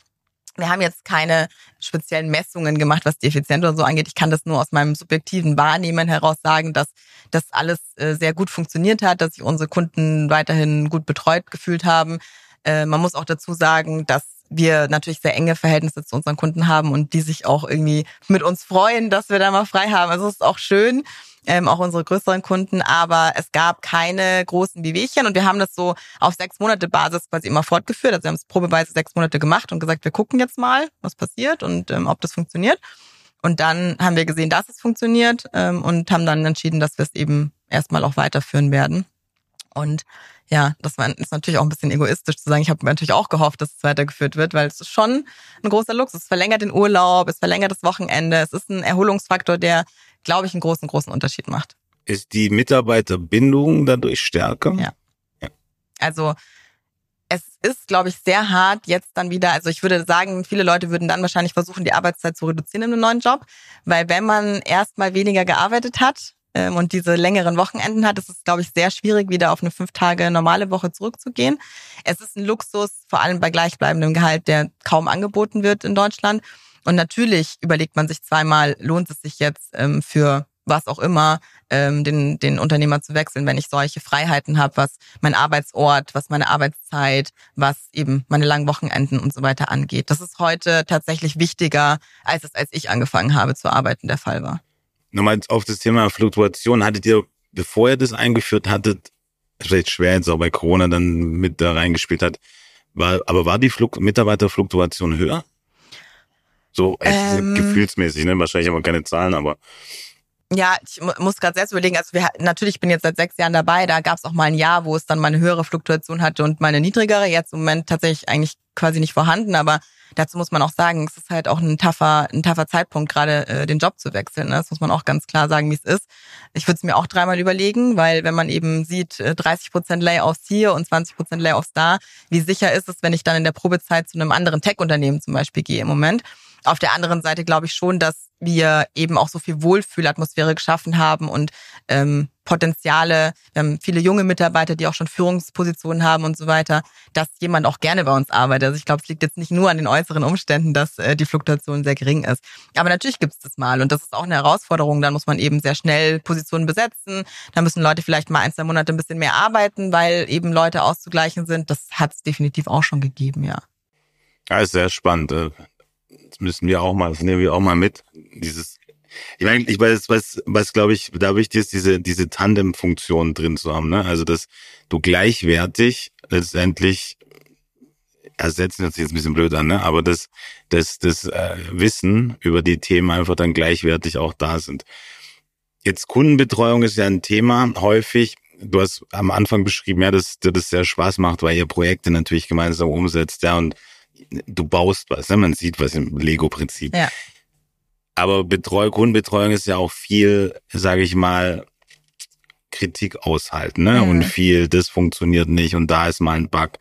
Wir haben jetzt keine speziellen Messungen gemacht, was die Effizienz oder so angeht. Ich kann das nur aus meinem subjektiven Wahrnehmen heraus sagen, dass das alles äh, sehr gut funktioniert hat, dass sich unsere Kunden weiterhin gut betreut gefühlt haben. Äh, man muss auch dazu sagen, dass wir natürlich sehr enge Verhältnisse zu unseren Kunden haben und die sich auch irgendwie mit uns freuen, dass wir da mal frei haben. Also es ist auch schön, ähm, auch unsere größeren Kunden, aber es gab keine großen Wehwehchen und wir haben das so auf sechs Monate Basis quasi immer fortgeführt. Also wir haben es probeweise sechs Monate gemacht und gesagt, wir gucken jetzt mal, was passiert und ähm, ob das funktioniert. Und dann haben wir gesehen, dass es funktioniert ähm, und haben dann entschieden, dass wir es eben erstmal auch weiterführen werden. Und ja, das war, ist natürlich auch ein bisschen egoistisch zu sagen. Ich habe natürlich auch gehofft, dass es weitergeführt wird, weil es ist schon ein großer Luxus. Es verlängert den Urlaub, es verlängert das Wochenende. Es ist ein Erholungsfaktor, der, glaube ich, einen großen, großen Unterschied macht. Ist die Mitarbeiterbindung dadurch stärker? Ja. ja. Also es ist, glaube ich, sehr hart jetzt dann wieder. Also ich würde sagen, viele Leute würden dann wahrscheinlich versuchen, die Arbeitszeit zu reduzieren in einem neuen Job, weil wenn man erstmal weniger gearbeitet hat, ähm, und diese längeren Wochenenden hat, ist es, glaube ich, sehr schwierig, wieder auf eine fünf Tage normale Woche zurückzugehen. Es ist ein Luxus, vor allem bei gleichbleibendem Gehalt, der kaum angeboten wird in Deutschland. Und natürlich überlegt man sich zweimal, lohnt es sich jetzt ähm, für was auch immer, ähm, den, den Unternehmer zu wechseln, wenn ich solche Freiheiten habe, was mein Arbeitsort, was meine Arbeitszeit, was eben meine langen Wochenenden und so weiter angeht. Das ist heute tatsächlich wichtiger, als es, als ich angefangen habe zu arbeiten, der Fall war nochmal auf das Thema Fluktuation. Hattet ihr, bevor ihr das eingeführt hattet, vielleicht schwer jetzt auch bei Corona dann mit da reingespielt hat, war, aber war die Fluk Mitarbeiterfluktuation höher? So ähm, gefühlsmäßig, ne? Wahrscheinlich aber keine Zahlen, aber. Ja, ich muss gerade selbst überlegen, also wir natürlich bin jetzt seit sechs Jahren dabei, da gab es auch mal ein Jahr, wo es dann mal eine höhere Fluktuation hatte und mal eine niedrigere. Jetzt im Moment tatsächlich eigentlich quasi nicht vorhanden, aber dazu muss man auch sagen, es ist halt auch ein tougher, ein tougher Zeitpunkt, gerade äh, den Job zu wechseln. Ne? Das muss man auch ganz klar sagen, wie es ist. Ich würde es mir auch dreimal überlegen, weil wenn man eben sieht, 30 äh, Prozent Layoffs hier und 20 Prozent Layoffs da, wie sicher ist es, wenn ich dann in der Probezeit zu einem anderen Tech-Unternehmen zum Beispiel gehe im Moment? Auf der anderen Seite glaube ich schon, dass wir eben auch so viel Wohlfühlatmosphäre geschaffen haben und ähm, Potenziale. Wir haben viele junge Mitarbeiter, die auch schon Führungspositionen haben und so weiter, dass jemand auch gerne bei uns arbeitet. Also ich glaube, es liegt jetzt nicht nur an den äußeren Umständen, dass äh, die Fluktuation sehr gering ist. Aber natürlich gibt es das mal und das ist auch eine Herausforderung. Dann muss man eben sehr schnell Positionen besetzen. Da müssen Leute vielleicht mal ein, zwei Monate ein bisschen mehr arbeiten, weil eben Leute auszugleichen sind. Das hat es definitiv auch schon gegeben, ja. Ja, ist sehr spannend. Das müssen wir auch mal, das nehmen wir auch mal mit. Dieses ich meine, ich weiß, was, was glaube ich, da wichtig ist, diese, diese Tandem-Funktion drin zu haben, ne? Also, dass du gleichwertig letztendlich ersetzen hört sich jetzt ein bisschen blöd an, ne? Aber das, das, das äh, Wissen über die Themen einfach dann gleichwertig auch da sind. Jetzt Kundenbetreuung ist ja ein Thema häufig. Du hast am Anfang beschrieben, ja, dass dir das sehr Spaß macht, weil ihr Projekte natürlich gemeinsam umsetzt, ja, und du baust was, ne? Man sieht was im Lego-Prinzip. Ja. Aber Betreu Kundenbetreuung ist ja auch viel, sage ich mal, Kritik aushalten, ne? Mhm. Und viel, das funktioniert nicht und da ist mal ein Bug.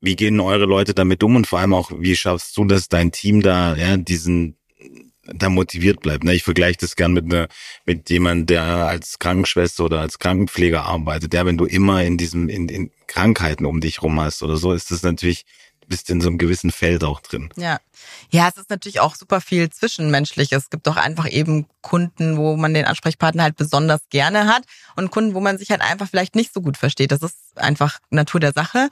Wie gehen eure Leute damit um und vor allem auch, wie schaffst du, dass dein Team da, ja, diesen, da motiviert bleibt? Ne? Ich vergleiche das gern mit ne, mit jemand, der als Krankenschwester oder als Krankenpfleger arbeitet. Ja, wenn du immer in diesem, in, in Krankheiten um dich rum hast oder so, ist das natürlich bist in so einem gewissen Feld auch drin. Ja. Ja, es ist natürlich auch super viel Zwischenmenschliches. Es gibt auch einfach eben Kunden, wo man den Ansprechpartner halt besonders gerne hat und Kunden, wo man sich halt einfach vielleicht nicht so gut versteht. Das ist einfach Natur der Sache.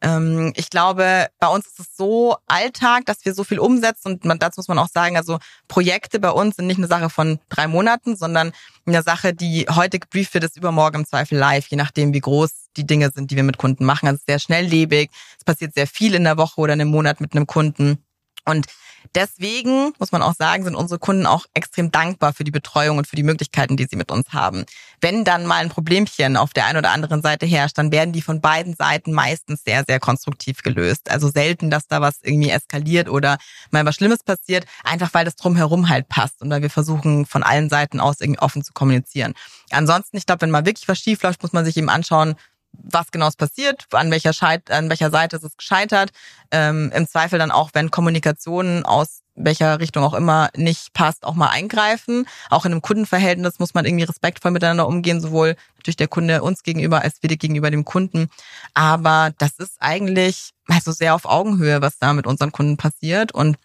Ähm, ich glaube, bei uns ist es so Alltag, dass wir so viel umsetzen und man, dazu muss man auch sagen, also Projekte bei uns sind nicht eine Sache von drei Monaten, sondern eine Sache, die heute gebrieft wird, ist übermorgen im Zweifel live, je nachdem, wie groß die Dinge sind, die wir mit Kunden machen. Also sehr schnelllebig. Es passiert sehr viel in der Woche oder in einem Monat mit einem Kunden. Und deswegen, muss man auch sagen, sind unsere Kunden auch extrem dankbar für die Betreuung und für die Möglichkeiten, die sie mit uns haben. Wenn dann mal ein Problemchen auf der einen oder anderen Seite herrscht, dann werden die von beiden Seiten meistens sehr, sehr konstruktiv gelöst. Also selten, dass da was irgendwie eskaliert oder mal was Schlimmes passiert, einfach weil das drumherum halt passt und weil wir versuchen, von allen Seiten aus irgendwie offen zu kommunizieren. Ansonsten, ich glaube, wenn mal wirklich was schief läuft, muss man sich eben anschauen, was genau ist passiert, an welcher, Scheit an welcher Seite ist es gescheitert. Ähm, Im Zweifel dann auch, wenn Kommunikation aus welcher Richtung auch immer nicht passt, auch mal eingreifen. Auch in einem Kundenverhältnis muss man irgendwie respektvoll miteinander umgehen, sowohl natürlich der Kunde uns gegenüber als wir gegenüber dem Kunden. Aber das ist eigentlich also sehr auf Augenhöhe, was da mit unseren Kunden passiert und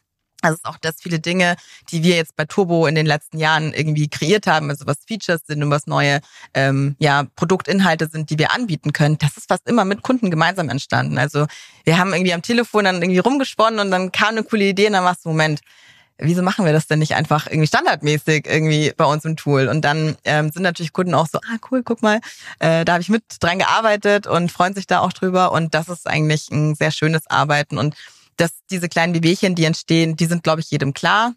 also es ist auch das viele Dinge, die wir jetzt bei Turbo in den letzten Jahren irgendwie kreiert haben, also was Features sind und was neue ähm, ja, Produktinhalte sind, die wir anbieten können, das ist fast immer mit Kunden gemeinsam entstanden. Also wir haben irgendwie am Telefon dann irgendwie rumgesponnen und dann kam eine coole Idee und dann war es Moment, wieso machen wir das denn nicht einfach irgendwie standardmäßig irgendwie bei uns im Tool? Und dann ähm, sind natürlich Kunden auch so, ah cool, guck mal, äh, da habe ich mit dran gearbeitet und freuen sich da auch drüber. Und das ist eigentlich ein sehr schönes Arbeiten. Und dass diese kleinen Wehwehchen, die entstehen, die sind, glaube ich, jedem klar.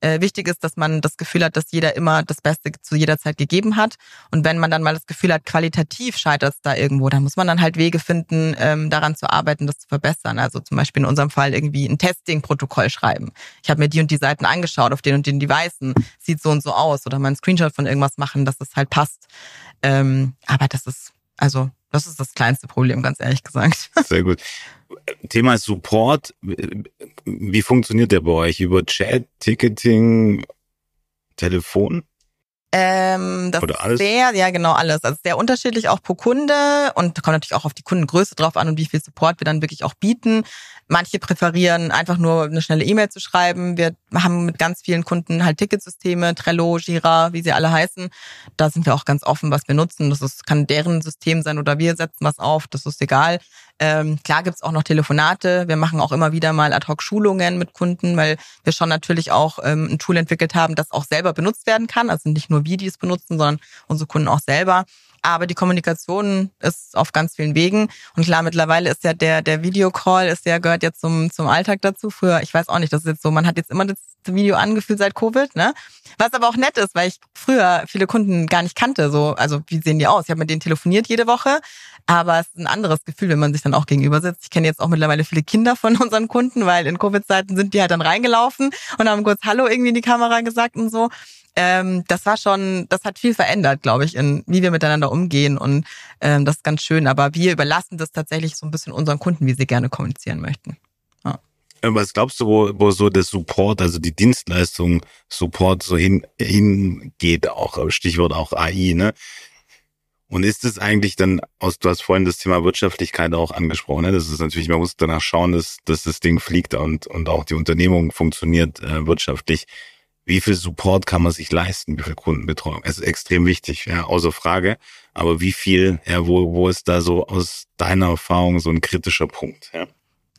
Äh, wichtig ist, dass man das Gefühl hat, dass jeder immer das Beste zu jeder Zeit gegeben hat. Und wenn man dann mal das Gefühl hat, qualitativ scheitert es da irgendwo, dann muss man dann halt Wege finden, ähm, daran zu arbeiten, das zu verbessern. Also zum Beispiel in unserem Fall irgendwie ein Testing-Protokoll schreiben. Ich habe mir die und die Seiten angeschaut auf den und den Devices, sieht so und so aus. Oder mal einen Screenshot von irgendwas machen, dass es halt passt. Ähm, aber das ist, also das ist das kleinste Problem, ganz ehrlich gesagt. Sehr gut. Thema Support. Wie funktioniert der bei euch? Über Chat, Ticketing, Telefon? Ähm, das Oder alles? ist sehr, ja genau alles. Also sehr unterschiedlich auch pro Kunde und kommt natürlich auch auf die Kundengröße drauf an und wie viel Support wir dann wirklich auch bieten. Manche präferieren einfach nur eine schnelle E-Mail zu schreiben. Wir haben mit ganz vielen Kunden halt Ticketsysteme, Trello, Jira, wie sie alle heißen. Da sind wir auch ganz offen, was wir nutzen. Das ist, kann deren System sein oder wir setzen was auf. Das ist egal. Ähm, klar gibt's auch noch Telefonate. Wir machen auch immer wieder mal Ad-Hoc-Schulungen mit Kunden, weil wir schon natürlich auch ähm, ein Tool entwickelt haben, das auch selber benutzt werden kann. Also nicht nur wir, die es benutzen, sondern unsere Kunden auch selber. Aber die Kommunikation ist auf ganz vielen Wegen. Und klar, mittlerweile ist ja der, der Videocall ist ja, gehört ja zum, zum Alltag dazu. Früher, ich weiß auch nicht, das ist jetzt so, man hat jetzt immer das Video angefühlt seit Covid, ne? Was aber auch nett ist, weil ich früher viele Kunden gar nicht kannte. So, also wie sehen die aus? Ich habe mit denen telefoniert jede Woche, aber es ist ein anderes Gefühl, wenn man sich dann auch gegenüber sitzt. Ich kenne jetzt auch mittlerweile viele Kinder von unseren Kunden, weil in Covid-Zeiten sind die halt dann reingelaufen und haben kurz Hallo irgendwie in die Kamera gesagt und so ähm, das war schon, das hat viel verändert, glaube ich, in wie wir miteinander umgehen und ähm, das ist ganz schön. Aber wir überlassen das tatsächlich so ein bisschen unseren Kunden, wie sie gerne kommunizieren möchten. Ja. Was glaubst du, wo, wo so der Support, also die Dienstleistung Support so hin hingeht, auch Stichwort auch AI, ne? Und ist es eigentlich dann, aus, du hast vorhin das Thema Wirtschaftlichkeit auch angesprochen, ne? Das ist natürlich, man muss danach schauen, dass, dass das Ding fliegt und, und auch die Unternehmung funktioniert äh, wirtschaftlich wie viel Support kann man sich leisten, wie viel Kundenbetreuung. Es ist extrem wichtig, ja, außer Frage. Aber wie viel, ja, wo, wo ist da so aus deiner Erfahrung so ein kritischer Punkt, ja?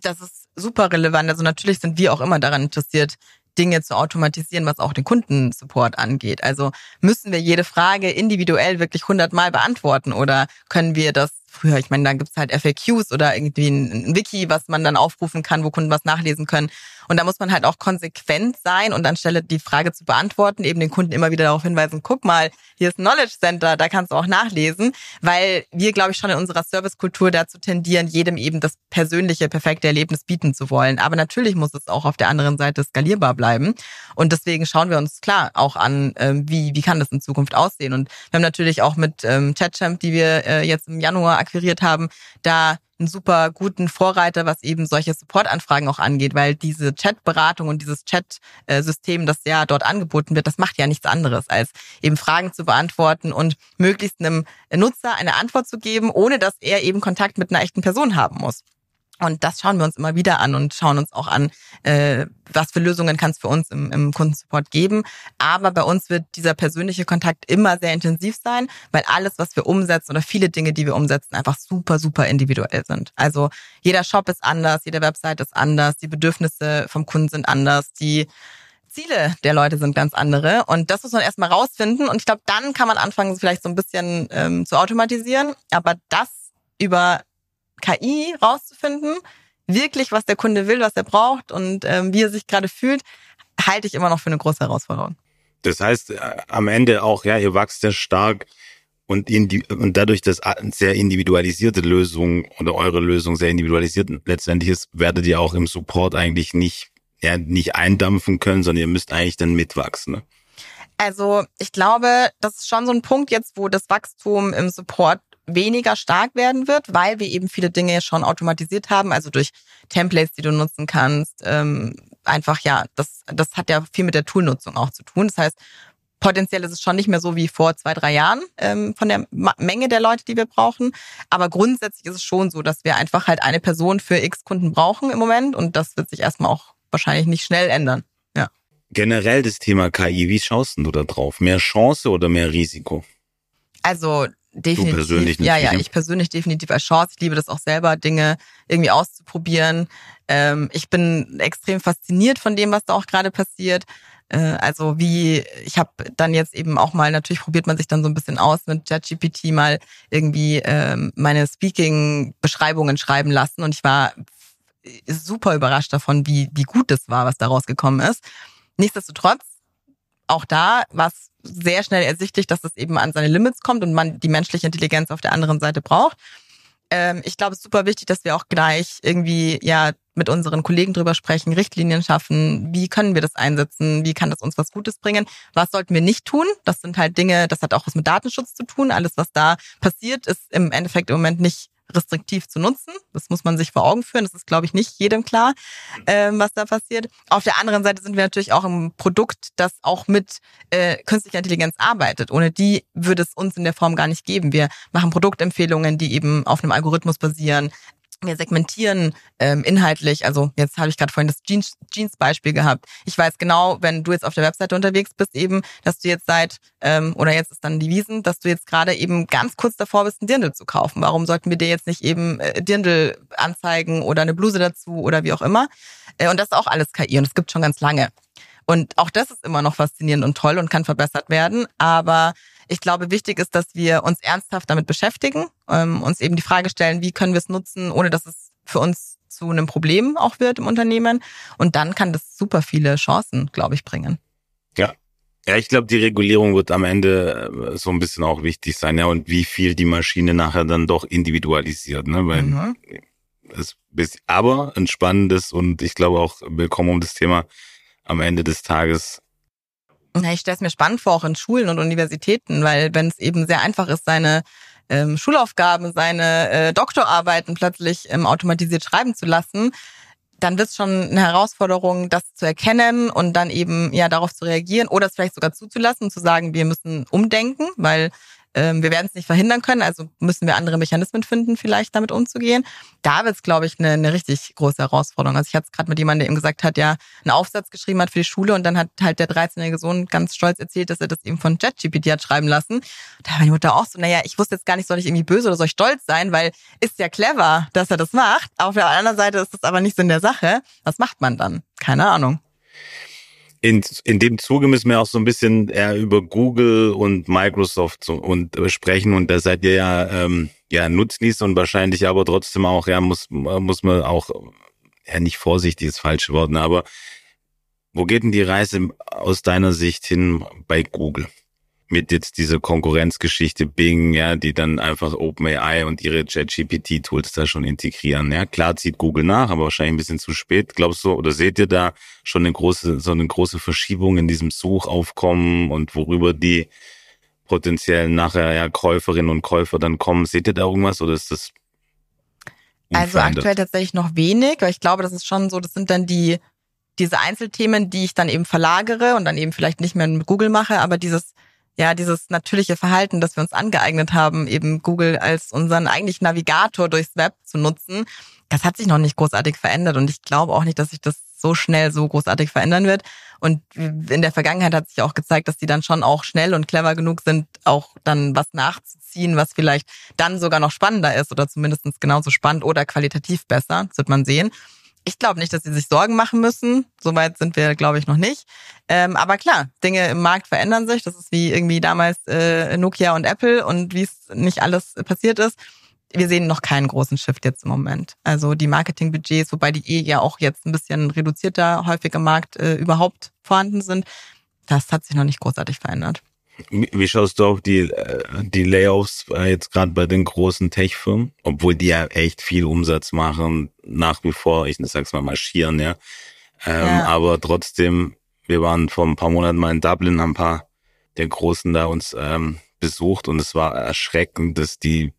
Das ist super relevant. Also natürlich sind wir auch immer daran interessiert, Dinge zu automatisieren, was auch den Kundensupport angeht. Also müssen wir jede Frage individuell wirklich hundertmal beantworten oder können wir das früher, ich meine, da gibt's halt FAQs oder irgendwie ein, Wiki, was man dann aufrufen kann, wo Kunden was nachlesen können. Und da muss man halt auch konsequent sein und anstelle die Frage zu beantworten, eben den Kunden immer wieder darauf hinweisen, guck mal, hier ist ein Knowledge Center, da kannst du auch nachlesen, weil wir, glaube ich, schon in unserer Servicekultur dazu tendieren, jedem eben das persönliche, perfekte Erlebnis bieten zu wollen. Aber natürlich muss es auch auf der anderen Seite skalierbar bleiben. Und deswegen schauen wir uns klar auch an, ähm, wie, wie kann das in Zukunft aussehen. Und wir haben natürlich auch mit ähm, ChatChamp, die wir äh, jetzt im Januar akquiriert haben, da einen super guten Vorreiter, was eben solche Supportanfragen auch angeht, weil diese Chatberatung und dieses Chat-System, das ja dort angeboten wird, das macht ja nichts anderes, als eben Fragen zu beantworten und möglichst einem Nutzer eine Antwort zu geben, ohne dass er eben Kontakt mit einer echten Person haben muss. Und das schauen wir uns immer wieder an und schauen uns auch an, äh, was für Lösungen kann es für uns im, im Kundensupport geben. Aber bei uns wird dieser persönliche Kontakt immer sehr intensiv sein, weil alles, was wir umsetzen oder viele Dinge, die wir umsetzen, einfach super, super individuell sind. Also jeder Shop ist anders, jede Website ist anders, die Bedürfnisse vom Kunden sind anders, die Ziele der Leute sind ganz andere. Und das muss man erstmal rausfinden. Und ich glaube, dann kann man anfangen, vielleicht so ein bisschen ähm, zu automatisieren. Aber das über KI rauszufinden, wirklich, was der Kunde will, was er braucht und ähm, wie er sich gerade fühlt, halte ich immer noch für eine große Herausforderung. Das heißt, äh, am Ende auch, ja, ihr wächst sehr stark und, und dadurch, dass sehr individualisierte Lösungen oder eure Lösung sehr individualisiert letztendlich ist, werdet ihr auch im Support eigentlich nicht, ja, nicht eindampfen können, sondern ihr müsst eigentlich dann mitwachsen. Ne? Also ich glaube, das ist schon so ein Punkt jetzt, wo das Wachstum im Support weniger stark werden wird, weil wir eben viele Dinge schon automatisiert haben, also durch Templates, die du nutzen kannst. Ähm, einfach ja, das, das hat ja viel mit der Toolnutzung auch zu tun. Das heißt, potenziell ist es schon nicht mehr so wie vor zwei, drei Jahren ähm, von der Menge der Leute, die wir brauchen. Aber grundsätzlich ist es schon so, dass wir einfach halt eine Person für X Kunden brauchen im Moment und das wird sich erstmal auch wahrscheinlich nicht schnell ändern. Ja. Generell das Thema KI, wie schaust du da drauf? Mehr Chance oder mehr Risiko? Also definitiv. Du persönlich ja, ja, ich persönlich definitiv als Chance. Ich liebe das auch selber, Dinge irgendwie auszuprobieren. Ähm, ich bin extrem fasziniert von dem, was da auch gerade passiert. Äh, also wie, ich habe dann jetzt eben auch mal, natürlich probiert man sich dann so ein bisschen aus mit ChatGPT mal irgendwie ähm, meine Speaking-Beschreibungen schreiben lassen und ich war super überrascht davon, wie, wie gut das war, was da rausgekommen ist. Nichtsdestotrotz, auch da war es sehr schnell ersichtlich, dass es eben an seine Limits kommt und man die menschliche Intelligenz auf der anderen Seite braucht. Ähm, ich glaube, es ist super wichtig, dass wir auch gleich irgendwie ja mit unseren Kollegen drüber sprechen, Richtlinien schaffen, wie können wir das einsetzen, wie kann das uns was Gutes bringen, was sollten wir nicht tun. Das sind halt Dinge, das hat auch was mit Datenschutz zu tun. Alles, was da passiert, ist im Endeffekt im Moment nicht restriktiv zu nutzen. Das muss man sich vor Augen führen. Das ist, glaube ich, nicht jedem klar, ähm, was da passiert. Auf der anderen Seite sind wir natürlich auch im Produkt, das auch mit äh, künstlicher Intelligenz arbeitet. Ohne die würde es uns in der Form gar nicht geben. Wir machen Produktempfehlungen, die eben auf einem Algorithmus basieren wir segmentieren ähm, inhaltlich. Also jetzt habe ich gerade vorhin das Jeans, Jeans gehabt. Ich weiß genau, wenn du jetzt auf der Webseite unterwegs bist, eben, dass du jetzt seit ähm, oder jetzt ist dann die Wiesen, dass du jetzt gerade eben ganz kurz davor bist, ein Dirndl zu kaufen. Warum sollten wir dir jetzt nicht eben äh, Dirndl anzeigen oder eine Bluse dazu oder wie auch immer? Äh, und das ist auch alles KI und es gibt schon ganz lange. Und auch das ist immer noch faszinierend und toll und kann verbessert werden. Aber ich glaube, wichtig ist, dass wir uns ernsthaft damit beschäftigen, ähm, uns eben die Frage stellen, wie können wir es nutzen, ohne dass es für uns zu einem Problem auch wird im Unternehmen. Und dann kann das super viele Chancen, glaube ich, bringen. Ja. Ja, ich glaube, die Regulierung wird am Ende äh, so ein bisschen auch wichtig sein, ja, und wie viel die Maschine nachher dann doch individualisiert, ne, weil mhm. es ist aber ein spannendes und ich glaube auch willkommen um das Thema am Ende des Tages na, ich stelle es mir spannend vor, auch in Schulen und Universitäten, weil wenn es eben sehr einfach ist, seine ähm, Schulaufgaben, seine äh, Doktorarbeiten plötzlich ähm, automatisiert schreiben zu lassen, dann wird es schon eine Herausforderung, das zu erkennen und dann eben ja darauf zu reagieren oder es vielleicht sogar zuzulassen zu sagen, wir müssen umdenken, weil ähm, wir werden es nicht verhindern können, also müssen wir andere Mechanismen finden, vielleicht damit umzugehen. Da wird es, glaube ich, eine, eine richtig große Herausforderung. Also ich hatte es gerade mit jemandem, der eben gesagt hat, ja, einen Aufsatz geschrieben hat für die Schule und dann hat halt der 13-jährige Sohn ganz stolz erzählt, dass er das eben von ChatGPT hat schreiben lassen. Da war die Mutter auch so, naja, ich wusste jetzt gar nicht, soll ich irgendwie böse oder soll ich stolz sein, weil ist ja clever, dass er das macht. Auf der anderen Seite ist das aber nicht Sinn der Sache. Was macht man dann? Keine Ahnung in, in dem Zuge müssen wir auch so ein bisschen eher über Google und Microsoft so, und äh, sprechen und da seid ihr ja ähm, ja Nutznießer und wahrscheinlich aber trotzdem auch ja muss muss man auch ja nicht vorsichtig ist falsche Wort, ne, aber wo geht denn die Reise aus deiner Sicht hin bei Google? Mit jetzt dieser Konkurrenzgeschichte Bing, ja, die dann einfach OpenAI und ihre ChatGPT-Tools da schon integrieren. Ja, klar zieht Google nach, aber wahrscheinlich ein bisschen zu spät. Glaubst du, oder seht ihr da schon eine große, so eine große Verschiebung in diesem Suchaufkommen und worüber die potenziellen nachher ja Käuferinnen und Käufer dann kommen? Seht ihr da irgendwas oder ist das also aktuell tatsächlich noch wenig, weil ich glaube, das ist schon so, das sind dann die diese Einzelthemen, die ich dann eben verlagere und dann eben vielleicht nicht mehr mit Google mache, aber dieses ja, dieses natürliche Verhalten, das wir uns angeeignet haben, eben Google als unseren eigentlich Navigator durchs Web zu nutzen, das hat sich noch nicht großartig verändert und ich glaube auch nicht, dass sich das so schnell so großartig verändern wird. Und in der Vergangenheit hat sich auch gezeigt, dass die dann schon auch schnell und clever genug sind, auch dann was nachzuziehen, was vielleicht dann sogar noch spannender ist oder zumindest genauso spannend oder qualitativ besser. Das wird man sehen. Ich glaube nicht, dass sie sich Sorgen machen müssen. Soweit sind wir, glaube ich, noch nicht. Ähm, aber klar, Dinge im Markt verändern sich. Das ist wie irgendwie damals äh, Nokia und Apple und wie es nicht alles passiert ist. Wir sehen noch keinen großen Shift jetzt im Moment. Also die Marketingbudgets, wobei die eh ja auch jetzt ein bisschen reduzierter häufig im Markt äh, überhaupt vorhanden sind, das hat sich noch nicht großartig verändert. Wie schaust du auf die, äh, die Layoffs äh, jetzt gerade bei den großen Tech-Firmen, obwohl die ja echt viel Umsatz machen, nach wie vor, ich sag's mal, marschieren, ja. Ähm, ja. Aber trotzdem, wir waren vor ein paar Monaten mal in Dublin, haben ein paar der Großen da uns ähm, besucht und es war erschreckend, dass die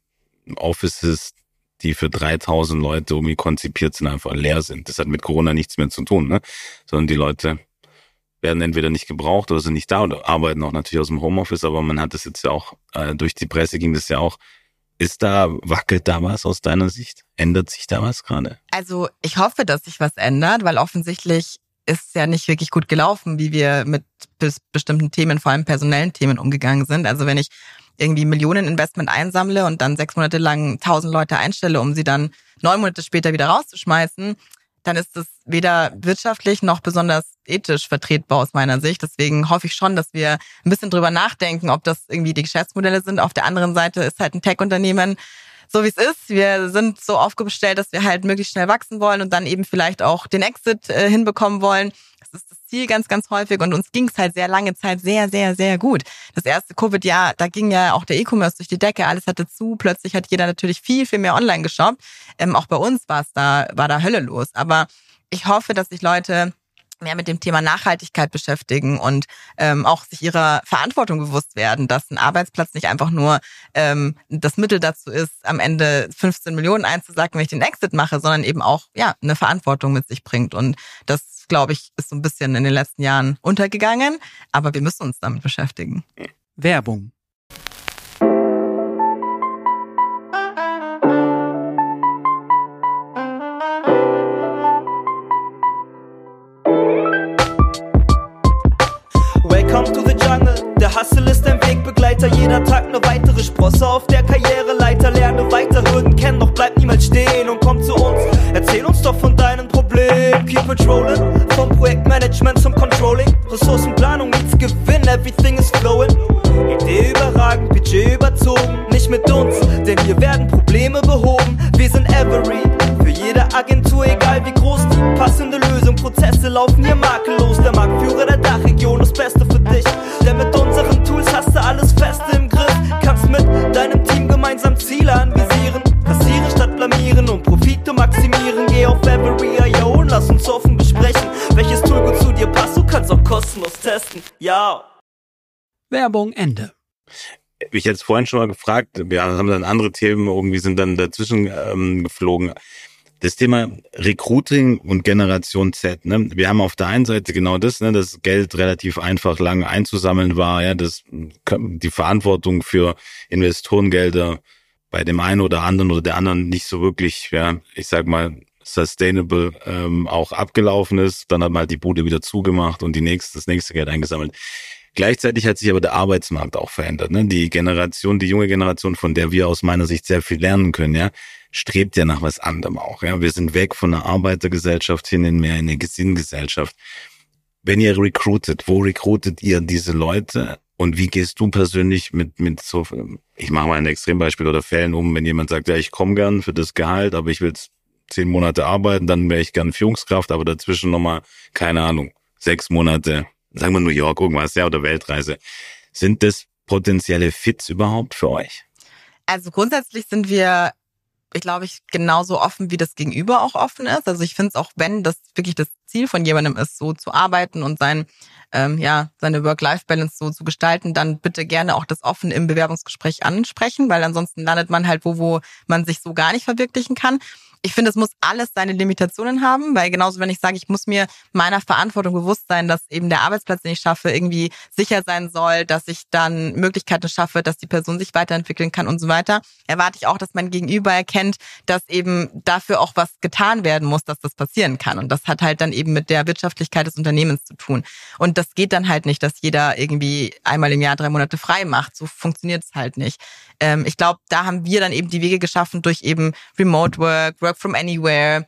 Offices, die für 3000 Leute irgendwie konzipiert sind, einfach leer sind. Das hat mit Corona nichts mehr zu tun, ne? Sondern die Leute werden entweder nicht gebraucht oder sind nicht da oder arbeiten auch natürlich aus dem Homeoffice, aber man hat das jetzt ja auch, äh, durch die Presse ging das ja auch. Ist da, wackelt da was aus deiner Sicht? Ändert sich da was gerade? Also ich hoffe, dass sich was ändert, weil offensichtlich ist ja nicht wirklich gut gelaufen, wie wir mit bestimmten Themen, vor allem personellen Themen umgegangen sind. Also wenn ich irgendwie Millionen Investment einsammle und dann sechs Monate lang tausend Leute einstelle, um sie dann neun Monate später wieder rauszuschmeißen, dann ist das weder wirtschaftlich noch besonders ethisch vertretbar aus meiner Sicht. Deswegen hoffe ich schon, dass wir ein bisschen drüber nachdenken, ob das irgendwie die Geschäftsmodelle sind. Auf der anderen Seite ist halt ein Tech-Unternehmen so wie es ist. Wir sind so aufgestellt, dass wir halt möglichst schnell wachsen wollen und dann eben vielleicht auch den Exit äh, hinbekommen wollen. Das ist das Ziel ganz, ganz häufig und uns ging es halt sehr lange Zeit sehr, sehr, sehr gut. Das erste Covid-Jahr, da ging ja auch der E-Commerce durch die Decke, alles hatte zu. Plötzlich hat jeder natürlich viel, viel mehr online geshoppt. Ähm, auch bei uns war es da, war da Hölle los. Aber ich hoffe, dass sich Leute mehr mit dem Thema Nachhaltigkeit beschäftigen und ähm, auch sich ihrer Verantwortung bewusst werden, dass ein Arbeitsplatz nicht einfach nur ähm, das Mittel dazu ist, am Ende 15 Millionen einzusacken, wenn ich den Exit mache, sondern eben auch ja eine Verantwortung mit sich bringt. Und das, glaube ich, ist so ein bisschen in den letzten Jahren untergegangen, aber wir müssen uns damit beschäftigen. Werbung eine weitere Sprosse auf Werbung Ende. Ich jetzt vorhin schon mal gefragt, wir haben dann andere Themen irgendwie sind dann dazwischen ähm, geflogen. Das Thema Recruiting und Generation Z. Ne? Wir haben auf der einen Seite genau das, ne, das Geld relativ einfach lang einzusammeln war, ja, das die Verantwortung für Investorengelder bei dem einen oder anderen oder der anderen nicht so wirklich, ja, ich sag mal, sustainable ähm, auch abgelaufen ist. Dann hat man halt die Bude wieder zugemacht und die nächste, das nächste Geld eingesammelt. Gleichzeitig hat sich aber der Arbeitsmarkt auch verändert. Ne? Die Generation, die junge Generation, von der wir aus meiner Sicht sehr viel lernen können, ja, strebt ja nach was anderem auch. Ja, wir sind weg von der Arbeitergesellschaft hin in mehr eine Gesinngesellschaft. Wenn ihr recruitet, wo recruitet ihr diese Leute? Und wie gehst du persönlich mit, mit so, ich mache mal ein Extrembeispiel oder Fällen um, wenn jemand sagt, ja, ich komme gern für das Gehalt, aber ich will zehn Monate arbeiten, dann wäre ich gern Führungskraft, aber dazwischen nochmal, keine Ahnung, sechs Monate, sagen wir New York, irgendwas, ja, oder Weltreise. Sind das potenzielle Fits überhaupt für euch? Also grundsätzlich sind wir ich glaube, ich genauso offen wie das Gegenüber auch offen ist. Also ich finde es auch, wenn das wirklich das Ziel von jemandem ist, so zu arbeiten und sein, ähm, ja, seine Work-Life-Balance so zu gestalten, dann bitte gerne auch das offen im Bewerbungsgespräch ansprechen, weil ansonsten landet man halt wo, wo man sich so gar nicht verwirklichen kann ich finde, es muss alles seine Limitationen haben, weil genauso, wenn ich sage, ich muss mir meiner Verantwortung bewusst sein, dass eben der Arbeitsplatz, den ich schaffe, irgendwie sicher sein soll, dass ich dann Möglichkeiten schaffe, dass die Person sich weiterentwickeln kann und so weiter, erwarte ich auch, dass mein Gegenüber erkennt, dass eben dafür auch was getan werden muss, dass das passieren kann. Und das hat halt dann eben mit der Wirtschaftlichkeit des Unternehmens zu tun. Und das geht dann halt nicht, dass jeder irgendwie einmal im Jahr drei Monate frei macht. So funktioniert es halt nicht. Ähm, ich glaube, da haben wir dann eben die Wege geschaffen durch eben Remote Work, Work from Anywhere.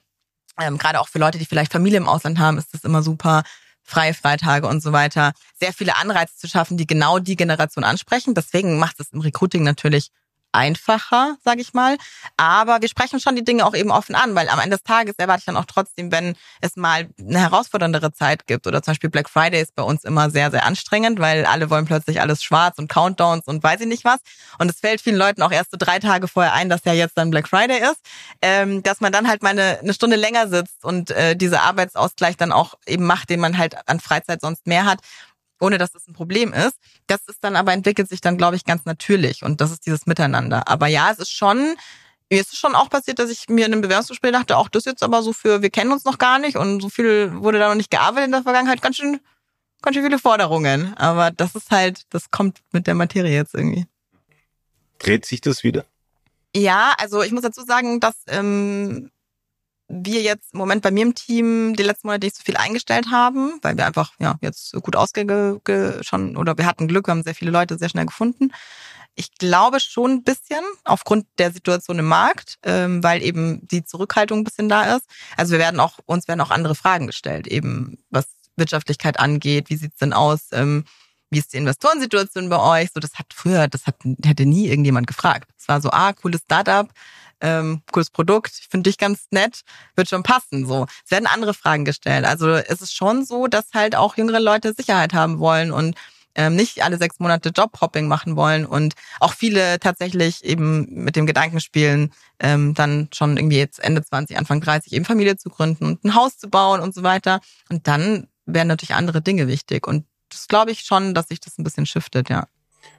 Ähm, Gerade auch für Leute, die vielleicht Familie im Ausland haben, ist das immer super. Freie Freitage und so weiter. Sehr viele Anreize zu schaffen, die genau die Generation ansprechen. Deswegen macht es im Recruiting natürlich einfacher, sage ich mal. Aber wir sprechen schon die Dinge auch eben offen an, weil am Ende des Tages erwarte ich dann auch trotzdem, wenn es mal eine herausforderndere Zeit gibt oder zum Beispiel Black Friday ist bei uns immer sehr, sehr anstrengend, weil alle wollen plötzlich alles schwarz und Countdowns und weiß ich nicht was. Und es fällt vielen Leuten auch erst so drei Tage vorher ein, dass ja jetzt dann Black Friday ist, ähm, dass man dann halt mal eine, eine Stunde länger sitzt und äh, diese Arbeitsausgleich dann auch eben macht, den man halt an Freizeit sonst mehr hat ohne dass das ein Problem ist. Das ist dann aber entwickelt sich dann, glaube ich, ganz natürlich und das ist dieses Miteinander. Aber ja, es ist schon, mir ist es schon auch passiert, dass ich mir in einem Bewerbungsgespräch dachte, auch das jetzt aber so für, wir kennen uns noch gar nicht und so viel wurde da noch nicht gearbeitet in der Vergangenheit, ganz schön, ganz schön viele Forderungen. Aber das ist halt, das kommt mit der Materie jetzt irgendwie. Dreht sich das wieder? Ja, also ich muss dazu sagen, dass ähm, wir jetzt im Moment bei mir im Team die letzten Monate nicht so viel eingestellt haben, weil wir einfach ja jetzt gut ausge schon oder wir hatten Glück, wir haben sehr viele Leute sehr schnell gefunden. Ich glaube schon ein bisschen aufgrund der Situation im Markt, ähm, weil eben die Zurückhaltung ein bisschen da ist. Also wir werden auch uns werden auch andere Fragen gestellt, eben was Wirtschaftlichkeit angeht. Wie sieht's denn aus? Ähm, wie ist die Investorensituation bei euch? So, das hat früher, das hat, hätte nie irgendjemand gefragt. Es war so, ah, cooles Startup, ähm, cooles Produkt, ich finde dich ganz nett, wird schon passen. So, es werden andere Fragen gestellt. Also es ist schon so, dass halt auch jüngere Leute Sicherheit haben wollen und ähm, nicht alle sechs Monate Jobhopping machen wollen und auch viele tatsächlich eben mit dem Gedanken spielen, ähm, dann schon irgendwie jetzt Ende 20, Anfang 30 eben Familie zu gründen und ein Haus zu bauen und so weiter. Und dann werden natürlich andere Dinge wichtig. Und das glaube ich schon, dass sich das ein bisschen shiftet, ja.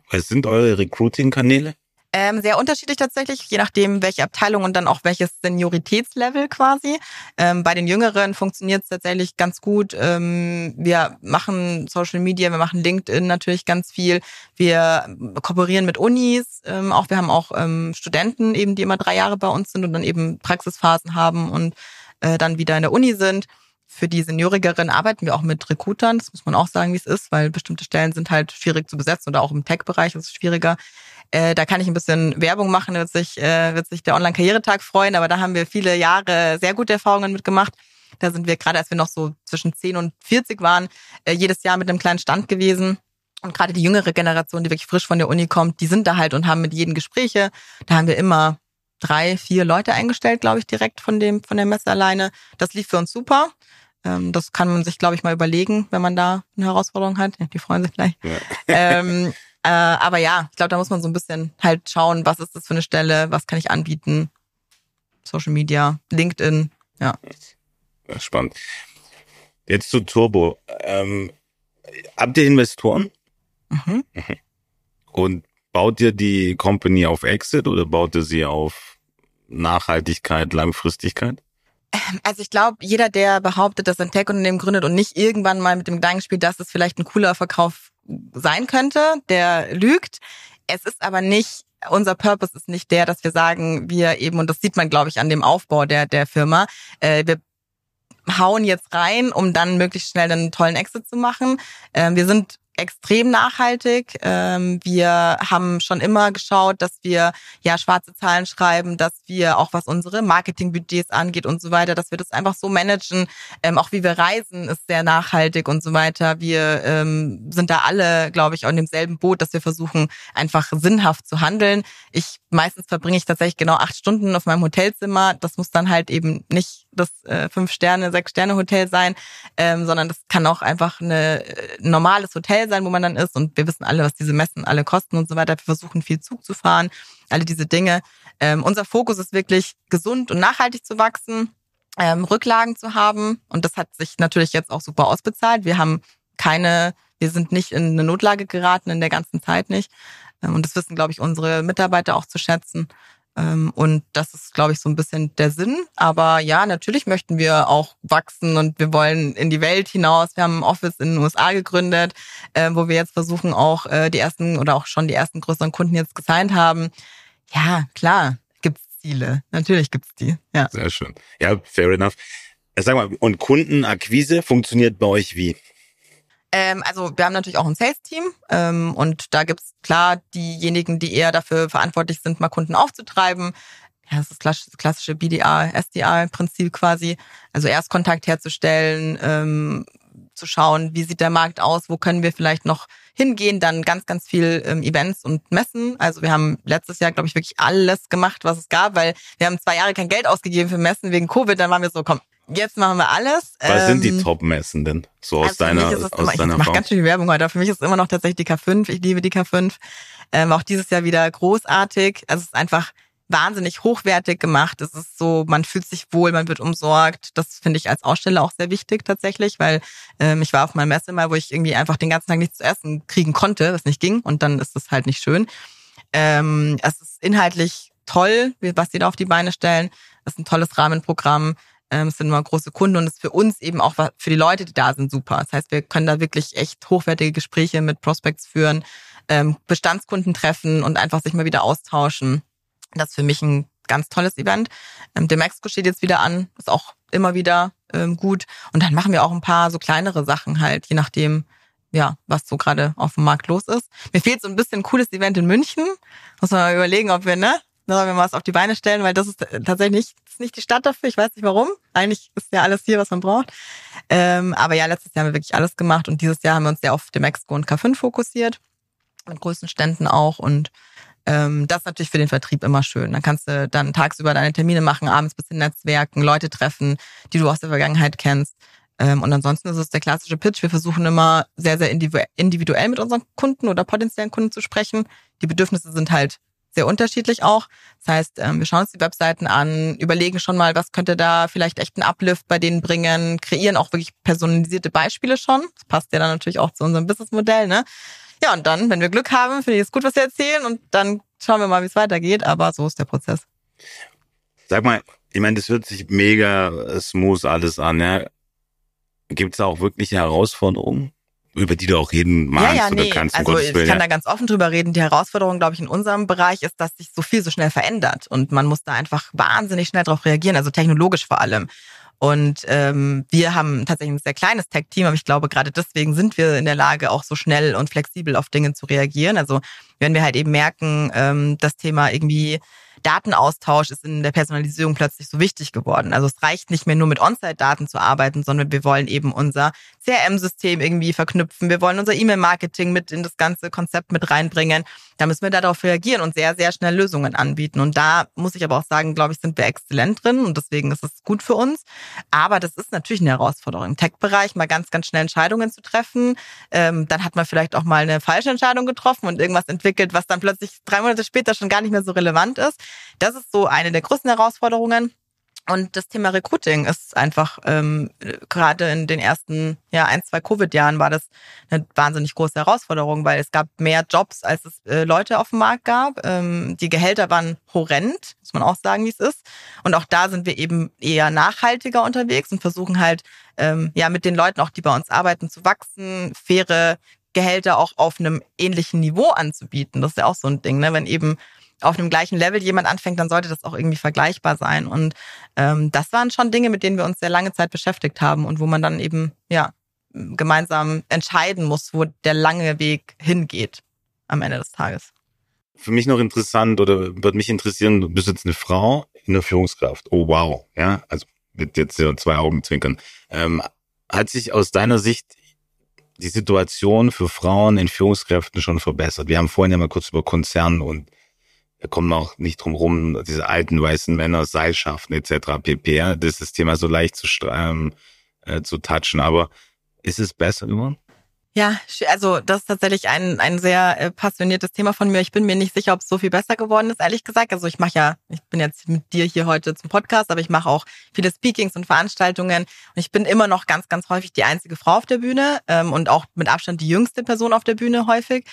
Was sind eure Recruiting-Kanäle? Ähm, sehr unterschiedlich tatsächlich, je nachdem, welche Abteilung und dann auch welches Senioritätslevel quasi. Ähm, bei den Jüngeren funktioniert es tatsächlich ganz gut. Ähm, wir machen Social Media, wir machen LinkedIn natürlich ganz viel. Wir kooperieren mit Unis. Ähm, auch wir haben auch ähm, Studenten eben, die immer drei Jahre bei uns sind und dann eben Praxisphasen haben und äh, dann wieder in der Uni sind. Für die Seniorigeren arbeiten wir auch mit Recruitern. Das muss man auch sagen, wie es ist, weil bestimmte Stellen sind halt schwierig zu besetzen oder auch im Tech-Bereich ist es schwieriger. Äh, da kann ich ein bisschen Werbung machen, wird sich, äh, wird sich der Online-Karrieretag freuen, aber da haben wir viele Jahre sehr gute Erfahrungen mitgemacht. Da sind wir gerade, als wir noch so zwischen 10 und 40 waren, äh, jedes Jahr mit einem kleinen Stand gewesen. Und gerade die jüngere Generation, die wirklich frisch von der Uni kommt, die sind da halt und haben mit jedem Gespräche. Da haben wir immer drei, vier Leute eingestellt, glaube ich, direkt von dem von der Messe alleine. Das lief für uns super. Ähm, das kann man sich, glaube ich, mal überlegen, wenn man da eine Herausforderung hat. Die freuen sich gleich. Ja. ähm, äh, aber ja, ich glaube, da muss man so ein bisschen halt schauen, was ist das für eine Stelle, was kann ich anbieten. Social Media, LinkedIn, ja. spannend. Jetzt zu Turbo. Ähm, habt ihr Investoren? Mhm. mhm. Und baut ihr die Company auf Exit oder baut ihr sie auf Nachhaltigkeit, Langfristigkeit? Ähm, also ich glaube, jeder, der behauptet, dass er ein Tech-Unternehmen gründet und nicht irgendwann mal mit dem Gedanken spielt, dass es vielleicht ein cooler Verkauf sein könnte, der lügt. Es ist aber nicht, unser Purpose ist nicht der, dass wir sagen, wir eben, und das sieht man, glaube ich, an dem Aufbau der, der Firma, äh, wir hauen jetzt rein, um dann möglichst schnell einen tollen Exit zu machen. Äh, wir sind extrem nachhaltig. Ähm, wir haben schon immer geschaut, dass wir ja schwarze Zahlen schreiben, dass wir auch was unsere Marketingbudgets angeht und so weiter, dass wir das einfach so managen. Ähm, auch wie wir reisen ist sehr nachhaltig und so weiter. Wir ähm, sind da alle, glaube ich, in demselben Boot, dass wir versuchen, einfach sinnhaft zu handeln. Ich meistens verbringe ich tatsächlich genau acht Stunden auf meinem Hotelzimmer. Das muss dann halt eben nicht das äh, fünf Sterne, sechs Sterne Hotel sein, ähm, sondern das kann auch einfach eine, äh, ein normales Hotel sein, wo man dann ist. Und wir wissen alle, was diese Messen alle kosten und so weiter. Wir versuchen viel Zug zu fahren, alle diese Dinge. Ähm, unser Fokus ist wirklich gesund und nachhaltig zu wachsen, ähm, Rücklagen zu haben. Und das hat sich natürlich jetzt auch super ausbezahlt. Wir haben keine, wir sind nicht in eine Notlage geraten in der ganzen Zeit nicht. Ähm, und das wissen, glaube ich, unsere Mitarbeiter auch zu schätzen. Ähm, und das ist, glaube ich, so ein bisschen der Sinn. Aber ja, natürlich möchten wir auch wachsen und wir wollen in die Welt hinaus. Wir haben ein Office in den USA gegründet, äh, wo wir jetzt versuchen, auch äh, die ersten oder auch schon die ersten größeren Kunden jetzt gesigned haben. Ja, klar, gibt's Ziele. Natürlich gibt's die. Ja. Sehr schön. Ja, fair enough. Sag mal, und Kundenakquise funktioniert bei euch wie? Ähm, also wir haben natürlich auch ein Sales-Team ähm, und da gibt's klar diejenigen, die eher dafür verantwortlich sind, mal Kunden aufzutreiben. Ja, das ist das klassische BDA, SDA-Prinzip quasi. Also erst Kontakt herzustellen, ähm, zu schauen, wie sieht der Markt aus, wo können wir vielleicht noch hingehen, dann ganz, ganz viel ähm, Events und Messen. Also wir haben letztes Jahr, glaube ich, wirklich alles gemacht, was es gab, weil wir haben zwei Jahre kein Geld ausgegeben für Messen wegen Covid. Dann waren wir so, komm, jetzt machen wir alles. Was ähm, sind die ähm, Top-Messen denn? So aus also deiner, aus immer, deiner Ich mache ganz viel Werbung heute. Für mich ist es immer noch tatsächlich die K5. Ich liebe die K5. Ähm, auch dieses Jahr wieder großartig. Also es ist einfach wahnsinnig hochwertig gemacht. Es ist so, man fühlt sich wohl, man wird umsorgt. Das finde ich als Aussteller auch sehr wichtig tatsächlich, weil ähm, ich war auf meiner Messe mal, wo ich irgendwie einfach den ganzen Tag nichts zu essen kriegen konnte, das nicht ging und dann ist das halt nicht schön. Ähm, es ist inhaltlich toll, was die da auf die Beine stellen. Es ist ein tolles Rahmenprogramm. Ähm, es sind immer große Kunden und es ist für uns eben auch für die Leute, die da sind, super. Das heißt, wir können da wirklich echt hochwertige Gespräche mit Prospects führen, ähm, Bestandskunden treffen und einfach sich mal wieder austauschen. Das ist für mich ein ganz tolles Event. Ähm, der Mexiko steht jetzt wieder an, ist auch immer wieder ähm, gut. Und dann machen wir auch ein paar so kleinere Sachen halt, je nachdem, ja, was so gerade auf dem Markt los ist. Mir fehlt so ein bisschen ein cooles Event in München. Muss man mal überlegen, ob wir, ne, da sollen wir mal was auf die Beine stellen, weil das ist tatsächlich nicht, ist nicht die Stadt dafür. Ich weiß nicht warum. Eigentlich ist ja alles hier, was man braucht. Ähm, aber ja, letztes Jahr haben wir wirklich alles gemacht und dieses Jahr haben wir uns ja auf dem Exco und K5 fokussiert. Mit größten Ständen auch und ähm, das ist natürlich für den Vertrieb immer schön. Dann kannst du dann tagsüber deine Termine machen, abends bisschen netzwerken, Leute treffen, die du aus der Vergangenheit kennst. Ähm, und ansonsten ist es der klassische Pitch. Wir versuchen immer sehr, sehr individuell mit unseren Kunden oder potenziellen Kunden zu sprechen. Die Bedürfnisse sind halt sehr unterschiedlich auch. Das heißt, ähm, wir schauen uns die Webseiten an, überlegen schon mal, was könnte da vielleicht echt einen Uplift bei denen bringen, kreieren auch wirklich personalisierte Beispiele schon. Das passt ja dann natürlich auch zu unserem Businessmodell, ne? Ja, und dann, wenn wir Glück haben, finde ich es gut, was wir erzählen und dann schauen wir mal, wie es weitergeht. Aber so ist der Prozess. Sag mal, ich meine, das hört sich mega smooth alles an. Ja? Gibt es auch wirkliche Herausforderungen? Über die du auch reden magst ja, ja, oder nee. kannst. Also ich kann da ganz offen drüber reden. Die Herausforderung, glaube ich, in unserem Bereich ist, dass sich so viel so schnell verändert und man muss da einfach wahnsinnig schnell darauf reagieren, also technologisch vor allem. Und ähm, wir haben tatsächlich ein sehr kleines Tech-Team, aber ich glaube, gerade deswegen sind wir in der Lage, auch so schnell und flexibel auf Dinge zu reagieren. Also wenn wir halt eben merken, ähm, das Thema irgendwie Datenaustausch ist in der Personalisierung plötzlich so wichtig geworden. Also es reicht nicht mehr nur mit On-Site-Daten zu arbeiten, sondern wir wollen eben unser CRM-System irgendwie verknüpfen. Wir wollen unser E-Mail-Marketing mit in das ganze Konzept mit reinbringen. Da müssen wir darauf reagieren und sehr, sehr schnell Lösungen anbieten. Und da muss ich aber auch sagen, glaube ich, sind wir exzellent drin und deswegen ist es gut für uns. Aber das ist natürlich eine Herausforderung im Tech-Bereich, mal ganz, ganz schnell Entscheidungen zu treffen. Ähm, dann hat man vielleicht auch mal eine falsche Entscheidung getroffen und irgendwas entwickelt, was dann plötzlich drei Monate später schon gar nicht mehr so relevant ist. Das ist so eine der größten Herausforderungen. Und das Thema Recruiting ist einfach, ähm, gerade in den ersten ja, ein, zwei Covid-Jahren war das eine wahnsinnig große Herausforderung, weil es gab mehr Jobs, als es äh, Leute auf dem Markt gab. Ähm, die Gehälter waren horrend, muss man auch sagen, wie es ist. Und auch da sind wir eben eher nachhaltiger unterwegs und versuchen halt, ähm, ja, mit den Leuten auch, die bei uns arbeiten, zu wachsen, faire Gehälter auch auf einem ähnlichen Niveau anzubieten. Das ist ja auch so ein Ding, ne? wenn eben auf einem gleichen Level jemand anfängt, dann sollte das auch irgendwie vergleichbar sein. Und ähm, das waren schon Dinge, mit denen wir uns sehr lange Zeit beschäftigt haben und wo man dann eben ja gemeinsam entscheiden muss, wo der lange Weg hingeht am Ende des Tages. Für mich noch interessant oder wird mich interessieren, du bist jetzt eine Frau in der Führungskraft. Oh wow, ja, also mit jetzt zwei Augen zwinkern. Ähm, hat sich aus deiner Sicht die Situation für Frauen in Führungskräften schon verbessert? Wir haben vorhin ja mal kurz über Konzern und da kommen wir auch nicht drum rum, diese alten weißen Männer Seilschaften etc. pp. Das ist das Thema so leicht zu, ähm, äh, zu touchen. Aber ist es besser geworden? Ja, also das ist tatsächlich ein, ein sehr äh, passioniertes Thema von mir. Ich bin mir nicht sicher, ob es so viel besser geworden ist, ehrlich gesagt. Also ich mache ja, ich bin jetzt mit dir hier heute zum Podcast, aber ich mache auch viele Speakings und Veranstaltungen. Und ich bin immer noch ganz, ganz häufig die einzige Frau auf der Bühne ähm, und auch mit Abstand die jüngste Person auf der Bühne häufig.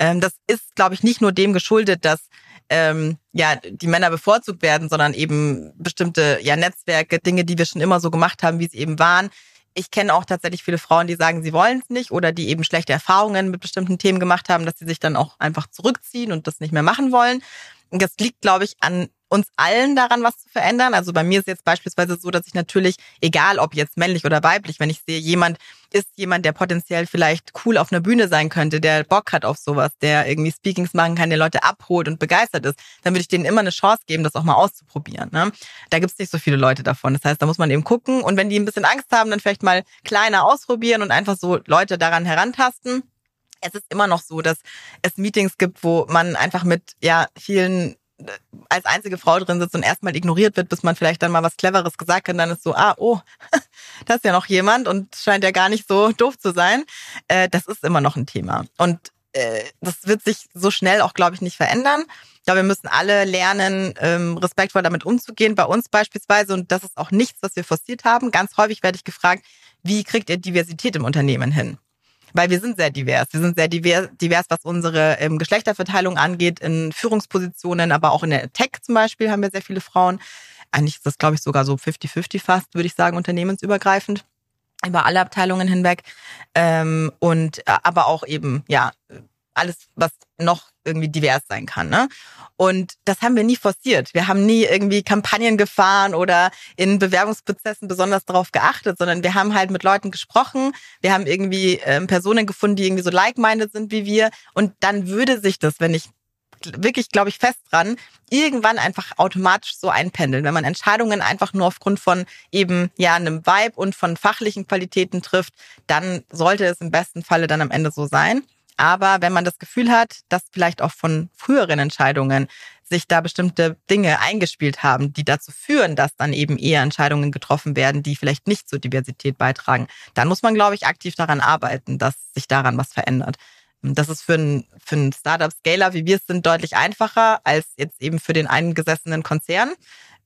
Ähm, das ist, glaube ich, nicht nur dem geschuldet, dass ähm, ja die Männer bevorzugt werden, sondern eben bestimmte ja Netzwerke, Dinge, die wir schon immer so gemacht haben, wie sie eben waren. Ich kenne auch tatsächlich viele Frauen, die sagen, sie wollen es nicht oder die eben schlechte Erfahrungen mit bestimmten Themen gemacht haben, dass sie sich dann auch einfach zurückziehen und das nicht mehr machen wollen. Und das liegt, glaube ich, an uns allen daran, was zu verändern. Also bei mir ist jetzt beispielsweise so, dass ich natürlich, egal ob jetzt männlich oder weiblich, wenn ich sehe, jemand ist jemand, der potenziell vielleicht cool auf einer Bühne sein könnte, der Bock hat auf sowas, der irgendwie Speakings machen kann, der Leute abholt und begeistert ist, dann würde ich denen immer eine Chance geben, das auch mal auszuprobieren. Ne? Da gibt's nicht so viele Leute davon. Das heißt, da muss man eben gucken und wenn die ein bisschen Angst haben, dann vielleicht mal kleiner ausprobieren und einfach so Leute daran herantasten es ist immer noch so, dass es Meetings gibt, wo man einfach mit ja vielen als einzige Frau drin sitzt und erstmal ignoriert wird, bis man vielleicht dann mal was Cleveres gesagt hat, dann ist so, ah, oh, da ist ja noch jemand und scheint ja gar nicht so doof zu sein. Äh, das ist immer noch ein Thema. Und äh, das wird sich so schnell auch, glaube ich, nicht verändern. glaube, wir müssen alle lernen, ähm, respektvoll damit umzugehen. Bei uns beispielsweise, und das ist auch nichts, was wir forciert haben. Ganz häufig werde ich gefragt, wie kriegt ihr Diversität im Unternehmen hin? Weil wir sind sehr divers. Wir sind sehr divers, divers was unsere ähm, Geschlechterverteilung angeht, in Führungspositionen, aber auch in der Tech zum Beispiel haben wir sehr viele Frauen. Eigentlich ist das, glaube ich, sogar so 50-50 fast, würde ich sagen, unternehmensübergreifend über alle Abteilungen hinweg. Ähm, und äh, aber auch eben, ja, alles, was noch irgendwie divers sein kann. Ne? Und das haben wir nie forciert. Wir haben nie irgendwie Kampagnen gefahren oder in Bewerbungsprozessen besonders darauf geachtet, sondern wir haben halt mit Leuten gesprochen. Wir haben irgendwie ähm, Personen gefunden, die irgendwie so like-minded sind wie wir. Und dann würde sich das, wenn ich wirklich, glaube ich, fest dran, irgendwann einfach automatisch so einpendeln. Wenn man Entscheidungen einfach nur aufgrund von eben ja einem Vibe und von fachlichen Qualitäten trifft, dann sollte es im besten Falle dann am Ende so sein. Aber wenn man das Gefühl hat, dass vielleicht auch von früheren Entscheidungen sich da bestimmte Dinge eingespielt haben, die dazu führen, dass dann eben eher Entscheidungen getroffen werden, die vielleicht nicht zur Diversität beitragen, dann muss man, glaube ich, aktiv daran arbeiten, dass sich daran was verändert. Das ist für einen, für einen Startup-Scaler, wie wir es sind, deutlich einfacher als jetzt eben für den eingesessenen Konzern.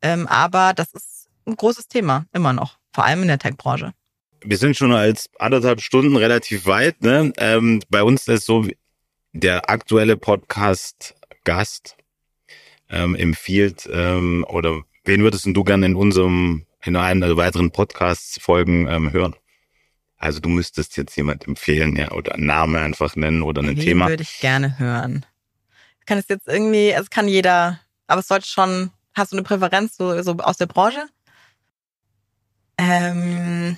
Ähm, aber das ist ein großes Thema, immer noch, vor allem in der Tech-Branche wir sind schon als anderthalb Stunden relativ weit. Ne? Ähm, bei uns ist so, der aktuelle Podcast-Gast ähm, empfiehlt ähm, oder wen würdest du gerne in unserem, in einem der weiteren Podcasts-Folgen ähm, hören? Also du müsstest jetzt jemand empfehlen, ja, oder einen Namen einfach nennen oder ein Thema. würde ich gerne hören. Kann es jetzt irgendwie, es kann jeder, aber es sollte schon, hast du eine Präferenz so, so aus der Branche? Ähm,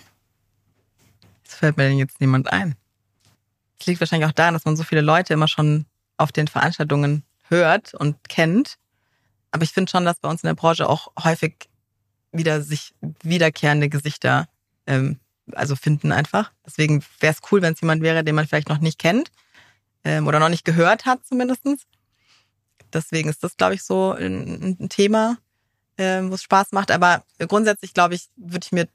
fällt mir denn jetzt niemand ein? Es liegt wahrscheinlich auch daran, dass man so viele Leute immer schon auf den Veranstaltungen hört und kennt. Aber ich finde schon, dass bei uns in der Branche auch häufig wieder sich wiederkehrende Gesichter ähm, also finden einfach. Deswegen wäre es cool, wenn es jemand wäre, den man vielleicht noch nicht kennt ähm, oder noch nicht gehört hat zumindestens. Deswegen ist das, glaube ich, so ein, ein Thema, ähm, wo es Spaß macht. Aber grundsätzlich, glaube ich, würde ich mir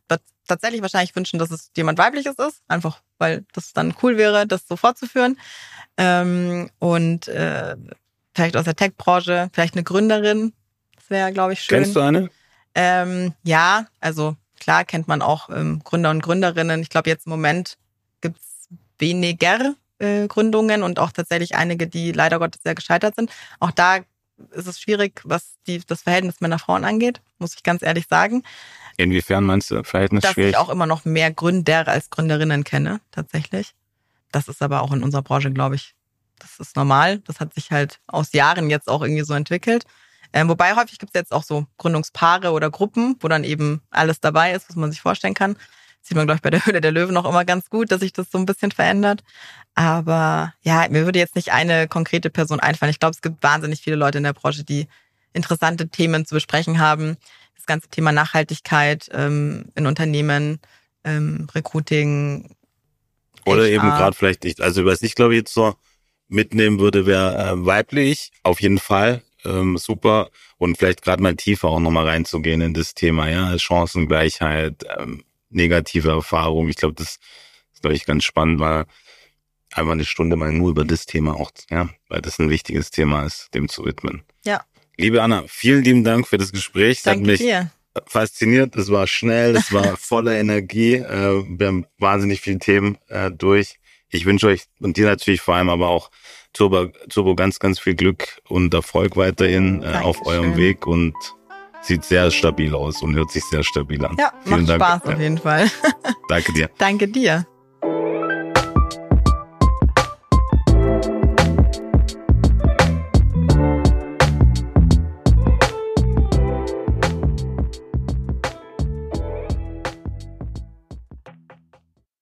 tatsächlich wahrscheinlich wünschen, dass es jemand weibliches ist, einfach weil das dann cool wäre, das so fortzuführen. Ähm, und äh, vielleicht aus der Tech-Branche, vielleicht eine Gründerin, das wäre, glaube ich, schön. Kennst du eine? Ähm, ja, also klar kennt man auch ähm, Gründer und Gründerinnen. Ich glaube, jetzt im Moment gibt's weniger äh, Gründungen und auch tatsächlich einige, die leider Gottes sehr gescheitert sind. Auch da ist es schwierig, was die, das Verhältnis Männer-Frauen angeht, muss ich ganz ehrlich sagen. Inwiefern meinst du Verhältnis Dass schwierig? ich auch immer noch mehr Gründer als Gründerinnen kenne, tatsächlich. Das ist aber auch in unserer Branche, glaube ich, das ist normal. Das hat sich halt aus Jahren jetzt auch irgendwie so entwickelt. Ähm, wobei häufig gibt es jetzt auch so Gründungspaare oder Gruppen, wo dann eben alles dabei ist, was man sich vorstellen kann. Das sieht man, glaube ich, bei der Höhle der Löwen auch immer ganz gut, dass sich das so ein bisschen verändert. Aber ja, mir würde jetzt nicht eine konkrete Person einfallen. Ich glaube, es gibt wahnsinnig viele Leute in der Branche, die interessante Themen zu besprechen haben. Das ganze Thema Nachhaltigkeit ähm, in Unternehmen, ähm, Recruiting. Oder HR. eben gerade vielleicht, ich, also was ich glaube jetzt so mitnehmen würde, wäre äh, weiblich, auf jeden Fall. Ähm, super. Und vielleicht gerade mal tiefer auch nochmal reinzugehen in das Thema, ja, Chancengleichheit, ähm, negative Erfahrung. Ich glaube, das ist, glaube ich, ganz spannend, weil einfach eine Stunde mal nur über das Thema auch, ja, weil das ein wichtiges Thema ist, dem zu widmen. Ja. Liebe Anna, vielen lieben Dank für das Gespräch. Es hat Danke mich dir. fasziniert. Es war schnell, es war voller Energie. Äh, wir haben wahnsinnig viele Themen äh, durch. Ich wünsche euch und dir natürlich vor allem aber auch Turbo, Turbo ganz, ganz viel Glück und Erfolg weiterhin äh, auf eurem Weg und sieht sehr stabil aus und hört sich sehr stabil an. Ja, Vielen macht Dank. Spaß auf jeden Fall. Danke dir. Danke dir.